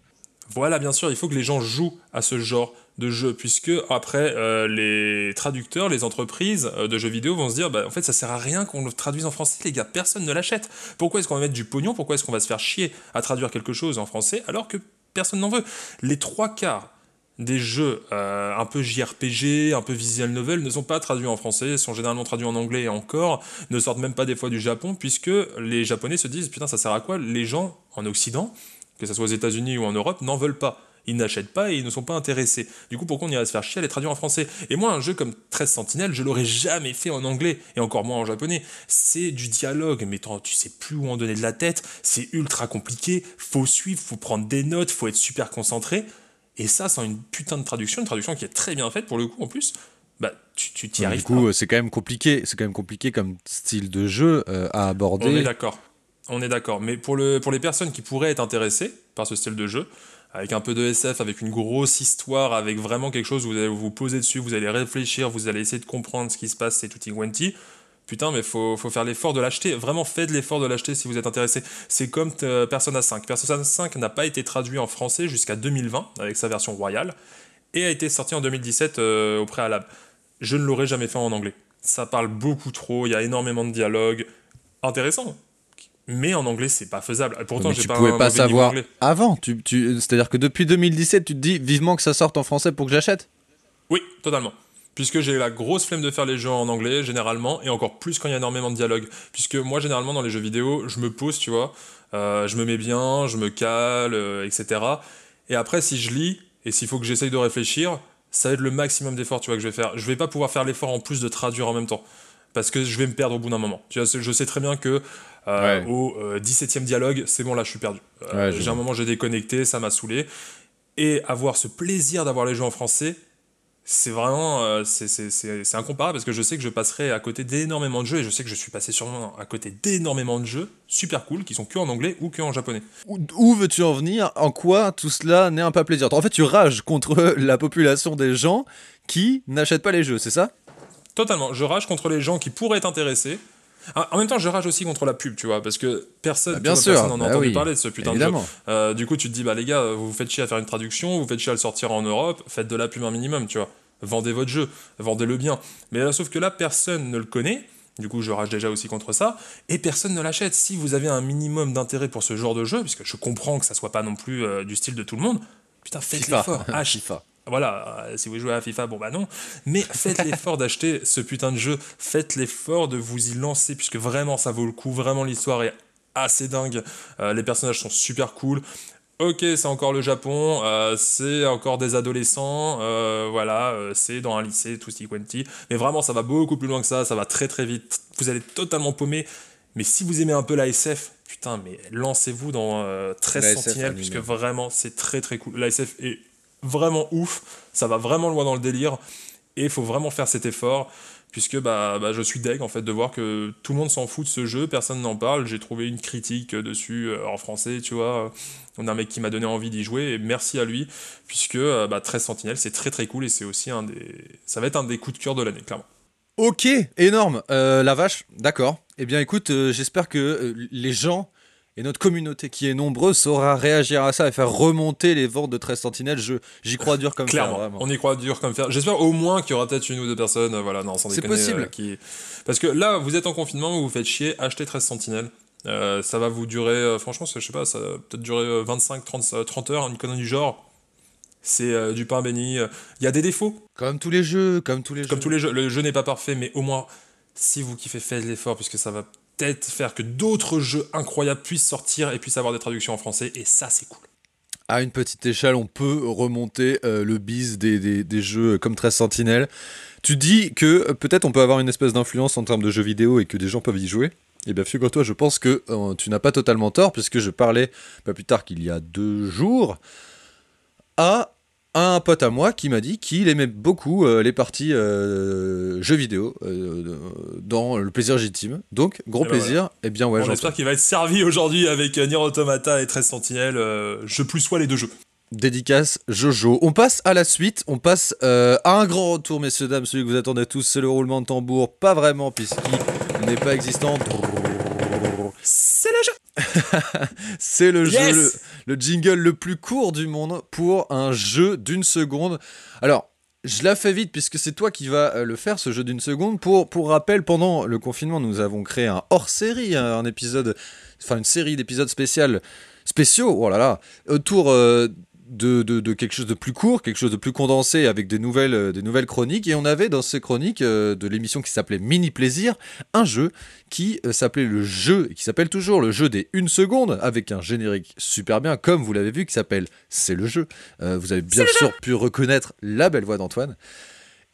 [SPEAKER 1] Voilà, bien sûr, il faut que les gens jouent à ce genre de jeu, puisque après, euh, les traducteurs, les entreprises euh, de jeux vidéo vont se dire, bah, en fait, ça sert à rien qu'on le traduise en français, les gars, personne ne l'achète. Pourquoi est-ce qu'on va mettre du pognon? Pourquoi est-ce qu'on va se faire chier à traduire quelque chose en français alors que personne n'en veut? Les trois quarts des jeux euh, un peu JRPG, un peu visual novel ne sont pas traduits en français, sont généralement traduits en anglais et encore, ne sortent même pas des fois du Japon, puisque les Japonais se disent, putain, ça sert à quoi Les gens en Occident, que ce soit aux États-Unis ou en Europe, n'en veulent pas. Ils n'achètent pas et ils ne sont pas intéressés. Du coup, pourquoi on irait se faire chier à les traduire en français? Et moi, un jeu comme 13 Sentinelles, je l'aurais jamais fait en anglais, et encore moins en japonais. C'est du dialogue, mais tu sais plus où en donner de la tête, c'est ultra compliqué, faut suivre, faut prendre des notes, faut être super concentré. Et ça, sans une putain de traduction, une traduction qui est très bien faite pour le coup en plus, bah tu t'y arrives
[SPEAKER 2] du coup, c'est quand même compliqué. C'est quand même compliqué comme style de jeu euh, à aborder.
[SPEAKER 1] On est d'accord. On est d'accord. Mais pour, le, pour les personnes qui pourraient être intéressées par ce style de jeu, avec un peu de SF, avec une grosse histoire, avec vraiment quelque chose où vous allez vous poser dessus, vous allez réfléchir, vous allez essayer de comprendre ce qui se passe, c'est tutti quanti. Putain, mais faut, faut faire l'effort de l'acheter. Vraiment, faites l'effort de l'acheter si vous êtes intéressé. C'est comme euh, Persona 5. Persona 5 n'a pas été traduit en français jusqu'à 2020, avec sa version royale, et a été sorti en 2017 euh, au préalable. Je ne l'aurais jamais fait en anglais. Ça parle beaucoup trop, il y a énormément de dialogues. Intéressant. Mais en anglais, c'est pas faisable. Pourtant,
[SPEAKER 2] mais
[SPEAKER 1] j'ai
[SPEAKER 2] tu
[SPEAKER 1] pas
[SPEAKER 2] pouvais pas savoir avant. Tu, tu, C'est-à-dire que depuis 2017, tu te dis vivement que ça sorte en français pour que j'achète?
[SPEAKER 1] Oui, totalement. Puisque j'ai la grosse flemme de faire les jeux en anglais, généralement, et encore plus quand il y a énormément de dialogue. Puisque moi, généralement, dans les jeux vidéo, je me pose, tu vois, euh, je me mets bien, je me cale, euh, etc. Et après, si je lis, et s'il faut que j'essaye de réfléchir, ça va être le maximum d'efforts, tu vois, que je vais faire. Je vais pas pouvoir faire l'effort en plus de traduire en même temps. Parce que je vais me perdre au bout d'un moment. Tu vois, je sais très bien que euh,
[SPEAKER 2] Ouais.
[SPEAKER 1] au euh, 17e dialogue, c'est bon, là, je suis perdu.
[SPEAKER 2] Ouais,
[SPEAKER 1] j'ai un moment, j'ai déconnecté, ça m'a saoulé. Et avoir ce plaisir d'avoir les jeux en français, c'est vraiment euh, c'est- incomparable parce que je sais que je passerai à côté d'énormément de jeux et je sais que je suis passé sûrement à côté d'énormément de jeux super cool qui sont que en anglais ou que en japonais.
[SPEAKER 2] Où, où veux-tu en venir? En quoi tout cela n'est un pas plaisir? En fait, tu rages contre la population des gens qui n'achètent pas les jeux, c'est ça?
[SPEAKER 1] Totalement, je rage contre les gens qui pourraient être intéressés. Ah, En même temps, je rage aussi contre la pub, tu vois, parce que personne,
[SPEAKER 2] Bah, bien
[SPEAKER 1] tu vois,
[SPEAKER 2] sûr,
[SPEAKER 1] personne n'en a
[SPEAKER 2] bah
[SPEAKER 1] entendu
[SPEAKER 2] oui,
[SPEAKER 1] parler de ce putain
[SPEAKER 2] évidemment.
[SPEAKER 1] de jeu. Euh, du coup, tu te dis, bah les gars, vous vous faites chier à faire une traduction, vous faites chier à le sortir en Europe, faites de la pub un minimum, tu vois. Vendez votre jeu, vendez-le bien. Mais là, sauf que là, personne ne le connaît. Du coup, je rage déjà aussi contre ça. Et personne ne l'achète. Si vous avez un minimum d'intérêt pour ce genre de jeu, puisque je comprends que ça soit pas non plus euh, du style de tout le monde, putain, faites l'effort. voilà, euh, si vous jouez à FIFA, bon bah non. Mais faites l'effort d'acheter ce putain de jeu. Faites l'effort de vous y lancer, puisque vraiment ça vaut le coup. Vraiment l'histoire est assez dingue. Euh, les personnages sont super cool. Ok, c'est encore le Japon, euh, c'est encore des adolescents, euh, voilà, euh, c'est dans un lycée, tout quanti. Mais vraiment, ça va beaucoup plus loin que ça, ça va très très vite. Vous allez totalement paumer. Mais si vous aimez un peu la SF, putain, mais lancez-vous dans euh, 13
[SPEAKER 2] La SF
[SPEAKER 1] Sentinelles, puisque vraiment, c'est très très cool. La SF est vraiment ouf, ça va vraiment loin dans le délire, et il faut vraiment faire cet effort. Puisque bah, bah, je suis deg en fait de voir que tout le monde s'en fout de ce jeu, personne n'en parle. J'ai trouvé une critique dessus euh, en français, tu vois. On a un mec qui m'a donné envie d'y jouer et merci à lui, puisque euh, bah, 13 Sentinelles c'est très très cool et c'est aussi un des. Ça va être un des coups de cœur de l'année, clairement.
[SPEAKER 2] Ok, énorme. Euh, la vache, d'accord. Eh bien, écoute, euh, j'espère que euh, les gens et notre communauté qui est nombreuse saura réagir à ça et faire remonter les ventes de 13 Sentinelles. Je, j'y crois dur comme fer,
[SPEAKER 1] Clairement,
[SPEAKER 2] vraiment.
[SPEAKER 1] on y croit dur comme fer. J'espère au moins qu'il y aura peut-être une ou deux personnes, euh, voilà, non, sans
[SPEAKER 2] C'est possible.
[SPEAKER 1] euh, qui... Parce que là, vous êtes en confinement, vous vous faites chier, achetez 13 Sentinelles. Euh, ça va vous durer, euh, franchement, je sais pas, ça va peut-être durer euh, 25, 30, euh, 30 heures, une connerie du genre. C'est euh, du pain béni. Il y a des défauts,
[SPEAKER 2] Comme tous les jeux, comme tous les
[SPEAKER 1] comme
[SPEAKER 2] jeux.
[SPEAKER 1] tous les jeux. Le jeu n'est pas parfait, mais au moins, si vous kiffez, faites l'effort, puisque ça va peut-être faire que d'autres jeux incroyables puissent sortir et puissent avoir des traductions en français, et ça, c'est cool.
[SPEAKER 2] À une petite échelle, on peut remonter euh, le bise des, jeux comme 13 Sentinelles. Tu dis que euh, peut-être on peut avoir une espèce d'influence en termes de jeux vidéo et que des gens peuvent y jouer. Eh bien, figure-toi, je pense que euh, tu n'as pas totalement tort, puisque je parlais pas plus tard qu'il y a deux jours à un pote à moi qui m'a dit qu'il aimait beaucoup euh, les parties euh, jeux vidéo euh, dans le plaisir légitime. Donc, gros
[SPEAKER 1] Et ben
[SPEAKER 2] plaisir. Eh bien, ouais,
[SPEAKER 1] On espère qu'il va être servi aujourd'hui avec Nier Automata et 13 Sentinelles. je plus sois les deux jeux.
[SPEAKER 2] Dédicace Jojo. On passe à la suite, on passe à un grand retour, messieurs, dames, celui que vous attendez tous, c'est le roulement de tambour. Pas vraiment, puisqu'il n'est pas existant.
[SPEAKER 1] C'est le jeu
[SPEAKER 2] C'est le
[SPEAKER 1] Yes
[SPEAKER 2] jeu, le, le jingle le plus court du monde pour un jeu d'une seconde. Alors, je la fais vite puisque c'est toi qui vas euh, le faire, ce jeu d'une seconde. Pour, pour rappel, pendant le confinement, nous avons créé un hors-série, un, un épisode, enfin une série d'épisodes spéciales, spéciaux, oh là là, autour euh, de, de- de quelque chose de plus court, quelque chose de plus condensé avec des nouvelles, euh, des nouvelles chroniques. Et on avait dans ces chroniques euh, de l'émission qui s'appelait Mini Plaisir, un jeu qui euh, s'appelait le jeu, et qui s'appelle toujours le jeu des 1 seconde, avec un générique super bien, comme vous l'avez vu, qui s'appelle C'est le jeu. Vous avez bien sûr pu reconnaître la belle voix d'Antoine.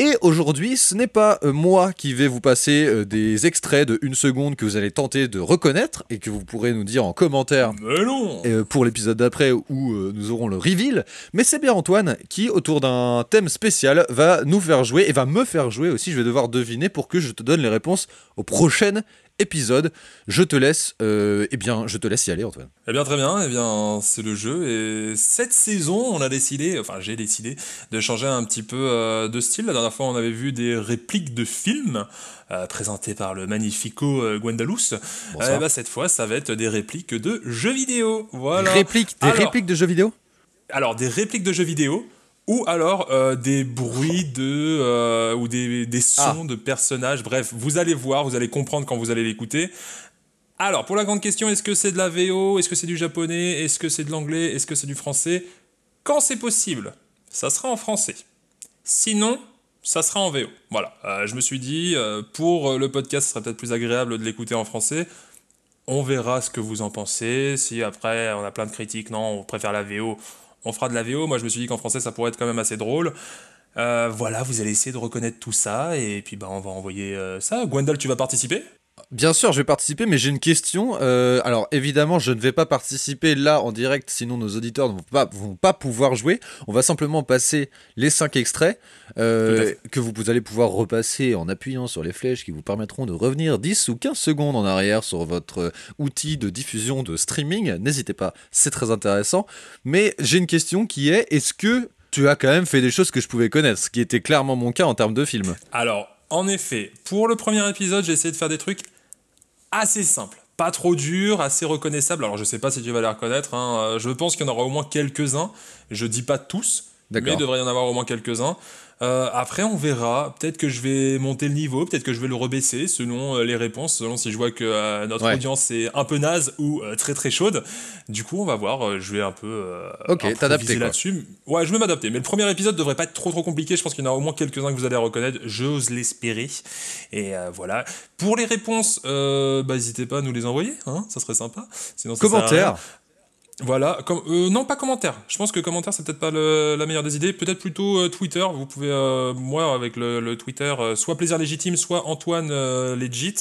[SPEAKER 2] Et aujourd'hui, ce n'est pas euh, moi qui vais vous passer euh, des extraits de 1 seconde que vous allez tenter de reconnaître et que vous pourrez nous dire en commentaire
[SPEAKER 1] Mais non
[SPEAKER 2] euh, pour l'épisode d'après où nous aurons le reveal. Mais c'est bien Antoine qui, autour d'un thème spécial, va nous faire jouer et va me faire jouer aussi. Je vais devoir deviner pour que je te donne les réponses au prochain épisode. Je te laisse, euh, eh bien, je te laisse y aller, Antoine.
[SPEAKER 1] Eh bien très bien, eh bien c'est le jeu et cette saison on a décidé, enfin j'ai décidé de changer un petit peu euh, de style. La dernière fois on avait vu des répliques de films euh, présentées par le magnifico euh, Gwendalous. Eh ben, cette fois ça va être des répliques de jeux vidéo. Voilà.
[SPEAKER 2] Répliques, des
[SPEAKER 1] Alors-
[SPEAKER 2] répliques de jeux vidéo?
[SPEAKER 1] Alors des répliques de jeux vidéo ou alors euh, des bruits de euh, ou des, des sons de personnages. Bref, vous allez voir, vous allez comprendre quand vous allez l'écouter. Alors pour la grande question, est-ce que c'est de la VO, est-ce que c'est du japonais, est-ce que c'est de l'anglais, est-ce que c'est du français? Quand c'est possible, ça sera en français. Sinon, ça sera en VO. Voilà. Euh, je me suis dit pour le podcast, ce serait peut-être plus agréable de l'écouter en français. On verra ce que vous en pensez. Si après on a plein de critiques, non, on préfère la VO, on fera de la VO. Moi, je me suis dit qu'en français, ça pourrait être quand même assez drôle. Euh, voilà, vous allez essayer de reconnaître tout ça et puis bah, on va envoyer euh, ça. Gwendal, tu vas participer?
[SPEAKER 2] Bien sûr, je vais participer, mais j'ai une question. Euh, alors, évidemment, je ne vais pas participer là en direct, sinon nos auditeurs ne vont pas, vont pas pouvoir jouer. On va simplement passer les 5 extraits euh, que vous, vous allez pouvoir repasser en appuyant sur les flèches qui vous permettront de revenir 10 ou 15 secondes en arrière sur votre euh, outil de diffusion de streaming. N'hésitez pas, c'est très intéressant. Mais j'ai une question qui est est-ce que tu as quand même fait des choses que je pouvais connaître, ce qui était clairement mon cas en termes de film
[SPEAKER 1] Alors, en effet, pour le premier épisode, j'ai essayé de faire des trucs assez simples. Pas trop durs, assez reconnaissables. Alors, je sais pas si tu vas les reconnaître. hein. Euh, Je pense qu'il y en aura au moins quelques-uns. Je dis pas tous, mais il devrait y en avoir au moins quelques-uns. Euh, après, on verra. Peut-être que je vais monter le niveau, peut-être que je vais le rebaisser selon euh, les réponses, selon si je vois que euh, notre
[SPEAKER 2] Ouais.
[SPEAKER 1] audience est un peu naze ou très très chaude. Du coup, on va voir. je vais un peu.
[SPEAKER 2] Ok, t'adapter,
[SPEAKER 1] là-dessus. Ouais, je vais m'adapter. Mais le premier épisode devrait pas être trop trop compliqué. Je pense qu'il y en a au moins quelques-uns que vous allez reconnaître. J'ose l'espérer. Et voilà. Pour les réponses, bah, n'hésitez pas à nous les envoyer. Hein, ça serait sympa. Sinon, ça rien. Voilà, euh, non pas commentaire. Je pense que commentaire c'est peut-être pas la meilleure des idées. Peut-être plutôt euh, Twitter. Vous pouvez, euh, moi avec le, le Twitter, euh, soit plaisir légitime, soit Antoine euh, legit.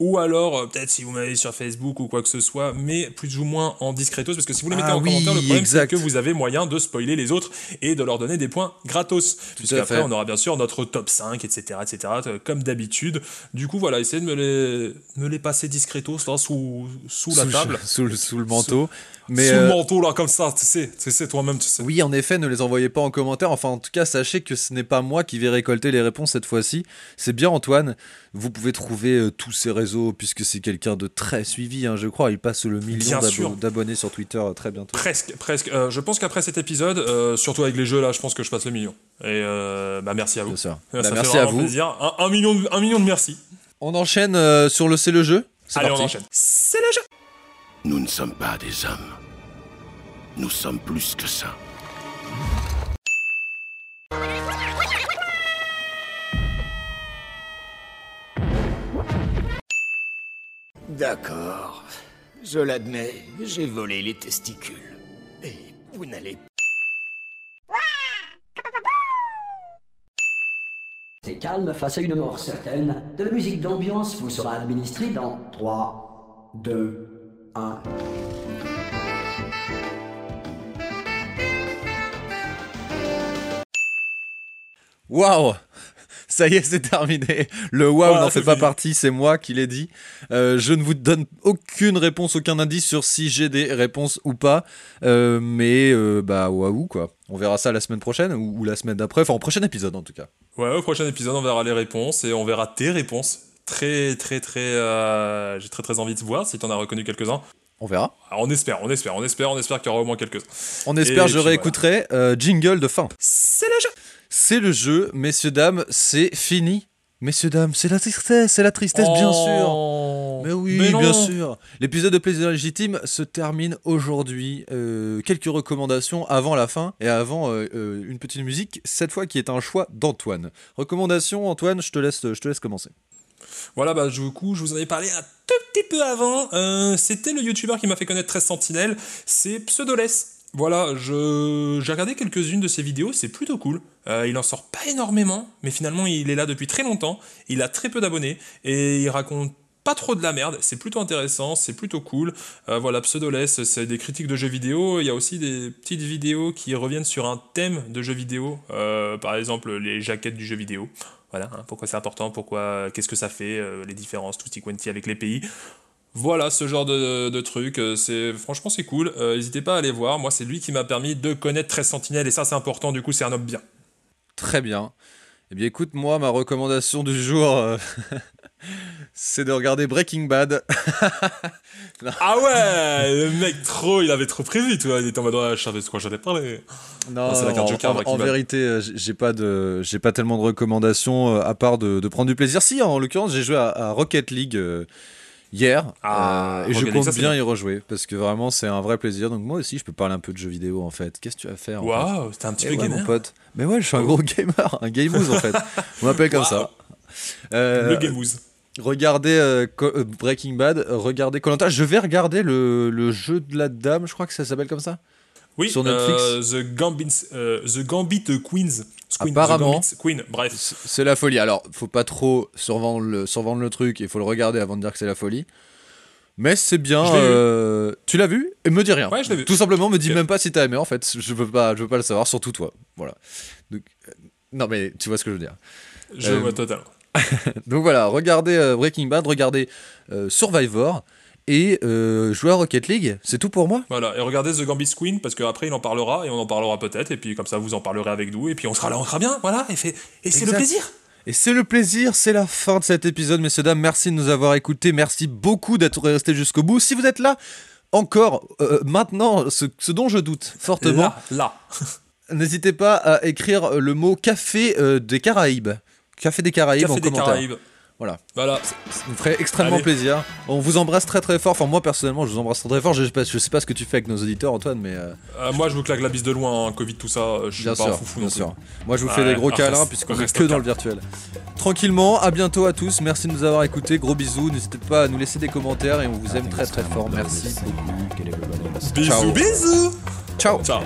[SPEAKER 1] Ou alors euh, peut-être si vous m'avez sur Facebook ou quoi que ce soit, mais plus ou moins en discretos, parce que si vous les mettez
[SPEAKER 2] Ah
[SPEAKER 1] en
[SPEAKER 2] oui,
[SPEAKER 1] commentaire, le problème c'est que vous avez moyen de spoiler les autres et de leur donner des points gratos. Puisqu'après on aura bien sûr notre top 5, etc., etc., euh, comme d'habitude. Du coup voilà, essayez de me les, me les passer discretos là, sous, sous la
[SPEAKER 2] Sous le-
[SPEAKER 1] table.
[SPEAKER 2] sous, le- sous le manteau. Mais,
[SPEAKER 1] sous
[SPEAKER 2] euh,
[SPEAKER 1] le manteau là comme ça, tu sais, tu sais toi-même, tu sais.
[SPEAKER 2] Oui, en effet, ne les envoyez pas en commentaire. Enfin, en tout cas, sachez que ce n'est pas moi qui vais récolter les réponses cette fois-ci. C'est bien Antoine. Vous pouvez trouver euh, tous ses réseaux, puisque c'est quelqu'un de très suivi, hein, je crois. Il passe le million d'abonnés sur Twitter euh, très bientôt.
[SPEAKER 1] Presque, presque. Euh, je pense qu'après cet épisode, euh, surtout avec les jeux là, je pense que je passe le million. Et euh, bah merci à vous. Ça
[SPEAKER 2] Bah,
[SPEAKER 1] fait
[SPEAKER 2] merci à
[SPEAKER 1] vraiment
[SPEAKER 2] vous.
[SPEAKER 1] plaisir. Un, un million, de- un million de merci.
[SPEAKER 2] On enchaîne euh, sur le C'est le jeu.
[SPEAKER 1] Allez,
[SPEAKER 2] parti.
[SPEAKER 1] on enchaîne. C'est le jeu.
[SPEAKER 12] Nous ne sommes pas des hommes. Nous sommes plus que ça.
[SPEAKER 13] D'accord. Je l'admets, j'ai volé les testicules. Et vous n'allez
[SPEAKER 14] C'est calme face à une mort certaine. De la musique d'ambiance vous sera administrée dans 3, 2, 1.
[SPEAKER 2] Waouh Ça y est, c'est terminé. Le waouh
[SPEAKER 1] Voilà,
[SPEAKER 2] n'en fait pas partie, c'est moi qui l'ai dit. Euh, je ne vous donne aucune réponse, aucun indice sur si j'ai des réponses ou pas. Euh, mais euh, bah waouh quoi. On verra ça la semaine prochaine ou, ou la semaine d'après. Enfin, en prochain épisode en tout cas.
[SPEAKER 1] Ouais, au prochain épisode, on verra les réponses et on verra tes réponses. Très, très, très. J'ai très, très envie de voir si t'en as reconnu quelques-uns.
[SPEAKER 2] On verra.
[SPEAKER 1] Ah, on espère, on espère, on espère, on espère qu'il y aura au moins quelques-uns.
[SPEAKER 2] On espère,
[SPEAKER 1] Et
[SPEAKER 2] je réécouterai jingle de fin.
[SPEAKER 1] C'est le jeu.
[SPEAKER 2] C'est le jeu, messieurs, dames, c'est fini. Messieurs, dames, c'est la tristesse, c'est la tristesse, bien
[SPEAKER 1] Oh.
[SPEAKER 2] sûr. Mais oui,
[SPEAKER 1] Mais
[SPEAKER 2] bien sûr. L'épisode de Plaisir Légitime se termine aujourd'hui. Euh, quelques recommandations avant la fin et avant euh, euh, une petite musique, cette fois qui est un choix d'Antoine. Recommandation, Antoine, je te laisse, je te laisse commencer.
[SPEAKER 1] Voilà, bah, du coup, je vous en ai parlé un tout petit peu avant. C'était le youtubeur qui m'a fait connaître 13 Sentinelles. C'est Pseudoless. Voilà, je j'ai regardé quelques-unes de ses vidéos, c'est plutôt cool. Euh, il en sort pas énormément, mais finalement il est là depuis très longtemps. Il a très peu d'abonnés et il raconte pas trop de la merde. C'est plutôt intéressant, c'est plutôt cool. Euh, voilà, Pseudoless, c'est des critiques de jeux vidéo. Il y a aussi des petites vidéos qui reviennent sur un thème de jeu vidéo. Euh, par exemple, les jaquettes du jeu vidéo. Voilà, hein, pourquoi c'est important, pourquoi, qu'est-ce que ça fait, euh, les différences, tout quanti avec les pays. Voilà ce genre de, de truc, euh, c'est franchement c'est cool. Euh, N'hésitez pas à aller voir. Moi c'est lui qui m'a permis de connaître 13 Sentinelles et ça c'est important. Du coup c'est un homme bien.
[SPEAKER 2] Très bien. Eh bien, écoute, moi, ma recommandation du jour, euh, c'est de regarder Breaking Bad.
[SPEAKER 1] Ah ouais, le mec trop, il avait trop prévu, toi. Il était en mode je savais de quoi j'allais parler.
[SPEAKER 2] Non,
[SPEAKER 1] c'est la carte
[SPEAKER 2] en-
[SPEAKER 1] Joker,
[SPEAKER 2] en, vérité, j'ai pas de, j'ai pas tellement de recommandations à part de, de prendre du plaisir. Si, en l'occurrence, j'ai joué à, à Rocket League euh, hier
[SPEAKER 1] Ah,
[SPEAKER 2] euh, et je compte
[SPEAKER 1] ça,
[SPEAKER 2] bien
[SPEAKER 1] bien.
[SPEAKER 2] y rejouer parce que vraiment c'est un vrai plaisir. Donc moi aussi, je peux parler un peu de jeux vidéo en fait. Qu'est-ce que tu vas faire
[SPEAKER 1] Waouh, t'es un petit
[SPEAKER 2] Eh
[SPEAKER 1] peu
[SPEAKER 2] ouais,
[SPEAKER 1] gamer.
[SPEAKER 2] mon pote. Mais ouais, je suis un gros gamer, un gameuse en fait. On m'appelle comme ça. Euh,
[SPEAKER 1] Le gameuse.
[SPEAKER 2] Regardez euh, Breaking Bad, regardez Colanta. Je vais regarder le, le jeu de la dame, je crois que ça s'appelle comme ça.
[SPEAKER 1] Oui,
[SPEAKER 2] sur Netflix.
[SPEAKER 1] euh, The Gambit, euh, The Gambit Queens. Queen,
[SPEAKER 2] Apparemment.
[SPEAKER 1] Queen, bref.
[SPEAKER 2] C'est la folie. Alors, faut pas trop survendre le, survendre le truc, il faut le regarder avant de dire que c'est la folie. Mais c'est bien. Euh, Tu l'as vu? Et me dis rien.
[SPEAKER 1] Ouais, je l'ai vu.
[SPEAKER 2] Tout simplement, me dis même pas si t'as aimé en fait. Je veux pas, je veux pas le savoir, surtout toi. Voilà. Donc, euh, non mais tu vois ce que je veux dire.
[SPEAKER 1] Je
[SPEAKER 2] Euh,
[SPEAKER 1] vois totalement.
[SPEAKER 2] Donc voilà, regardez Breaking Bad, regardez Survivor et euh, jouez à Rocket League. C'est tout pour moi.
[SPEAKER 1] Voilà, et regardez The Gambit Queen parce qu'après il en parlera et on en parlera peut-être et puis comme ça vous en parlerez avec nous et puis on sera là, on sera bien, voilà, et, fait, et c'est le plaisir.
[SPEAKER 2] Et c'est le plaisir, c'est la fin de cet épisode, messieurs, dames. Merci de nous avoir écoutés. Merci beaucoup d'être restés jusqu'au bout. Si vous êtes là, encore, euh, maintenant, ce, ce dont je doute fortement,
[SPEAKER 1] Là, là.
[SPEAKER 2] n'hésitez pas à écrire le mot café euh, des Caraïbes. Café des Caraïbes
[SPEAKER 1] Café
[SPEAKER 2] en
[SPEAKER 1] des
[SPEAKER 2] commentaire.
[SPEAKER 1] Caraïbes.
[SPEAKER 2] Voilà.
[SPEAKER 1] Voilà.
[SPEAKER 2] Ça nous ferait extrêmement
[SPEAKER 1] Allez.
[SPEAKER 2] plaisir. On vous embrasse très très fort. Enfin, moi personnellement, je vous embrasse très très fort. Je sais pas, je sais pas ce que tu fais avec nos auditeurs, Antoine, mais. euh,
[SPEAKER 1] Euh, moi, je vous claque la bise de loin, hein, Covid, tout ça. euh, Je suis
[SPEAKER 2] Bien
[SPEAKER 1] pas un
[SPEAKER 2] sûr,
[SPEAKER 1] foufou
[SPEAKER 2] bien
[SPEAKER 1] non plus.
[SPEAKER 2] sûr. Moi, je vous fais des gros
[SPEAKER 1] ah,
[SPEAKER 2] câlins
[SPEAKER 1] reste-
[SPEAKER 2] puisqu'on est que dans le virtuel. Tranquillement, à bientôt à tous. Merci de nous avoir écoutés. Gros bisous. N'hésitez pas à nous laisser des commentaires et on vous aime très très fort. Merci beaucoup.
[SPEAKER 1] Bisous,
[SPEAKER 2] Ciao.
[SPEAKER 1] bisous.
[SPEAKER 2] Ciao.
[SPEAKER 1] Ciao.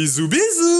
[SPEAKER 1] Bisous, bisous.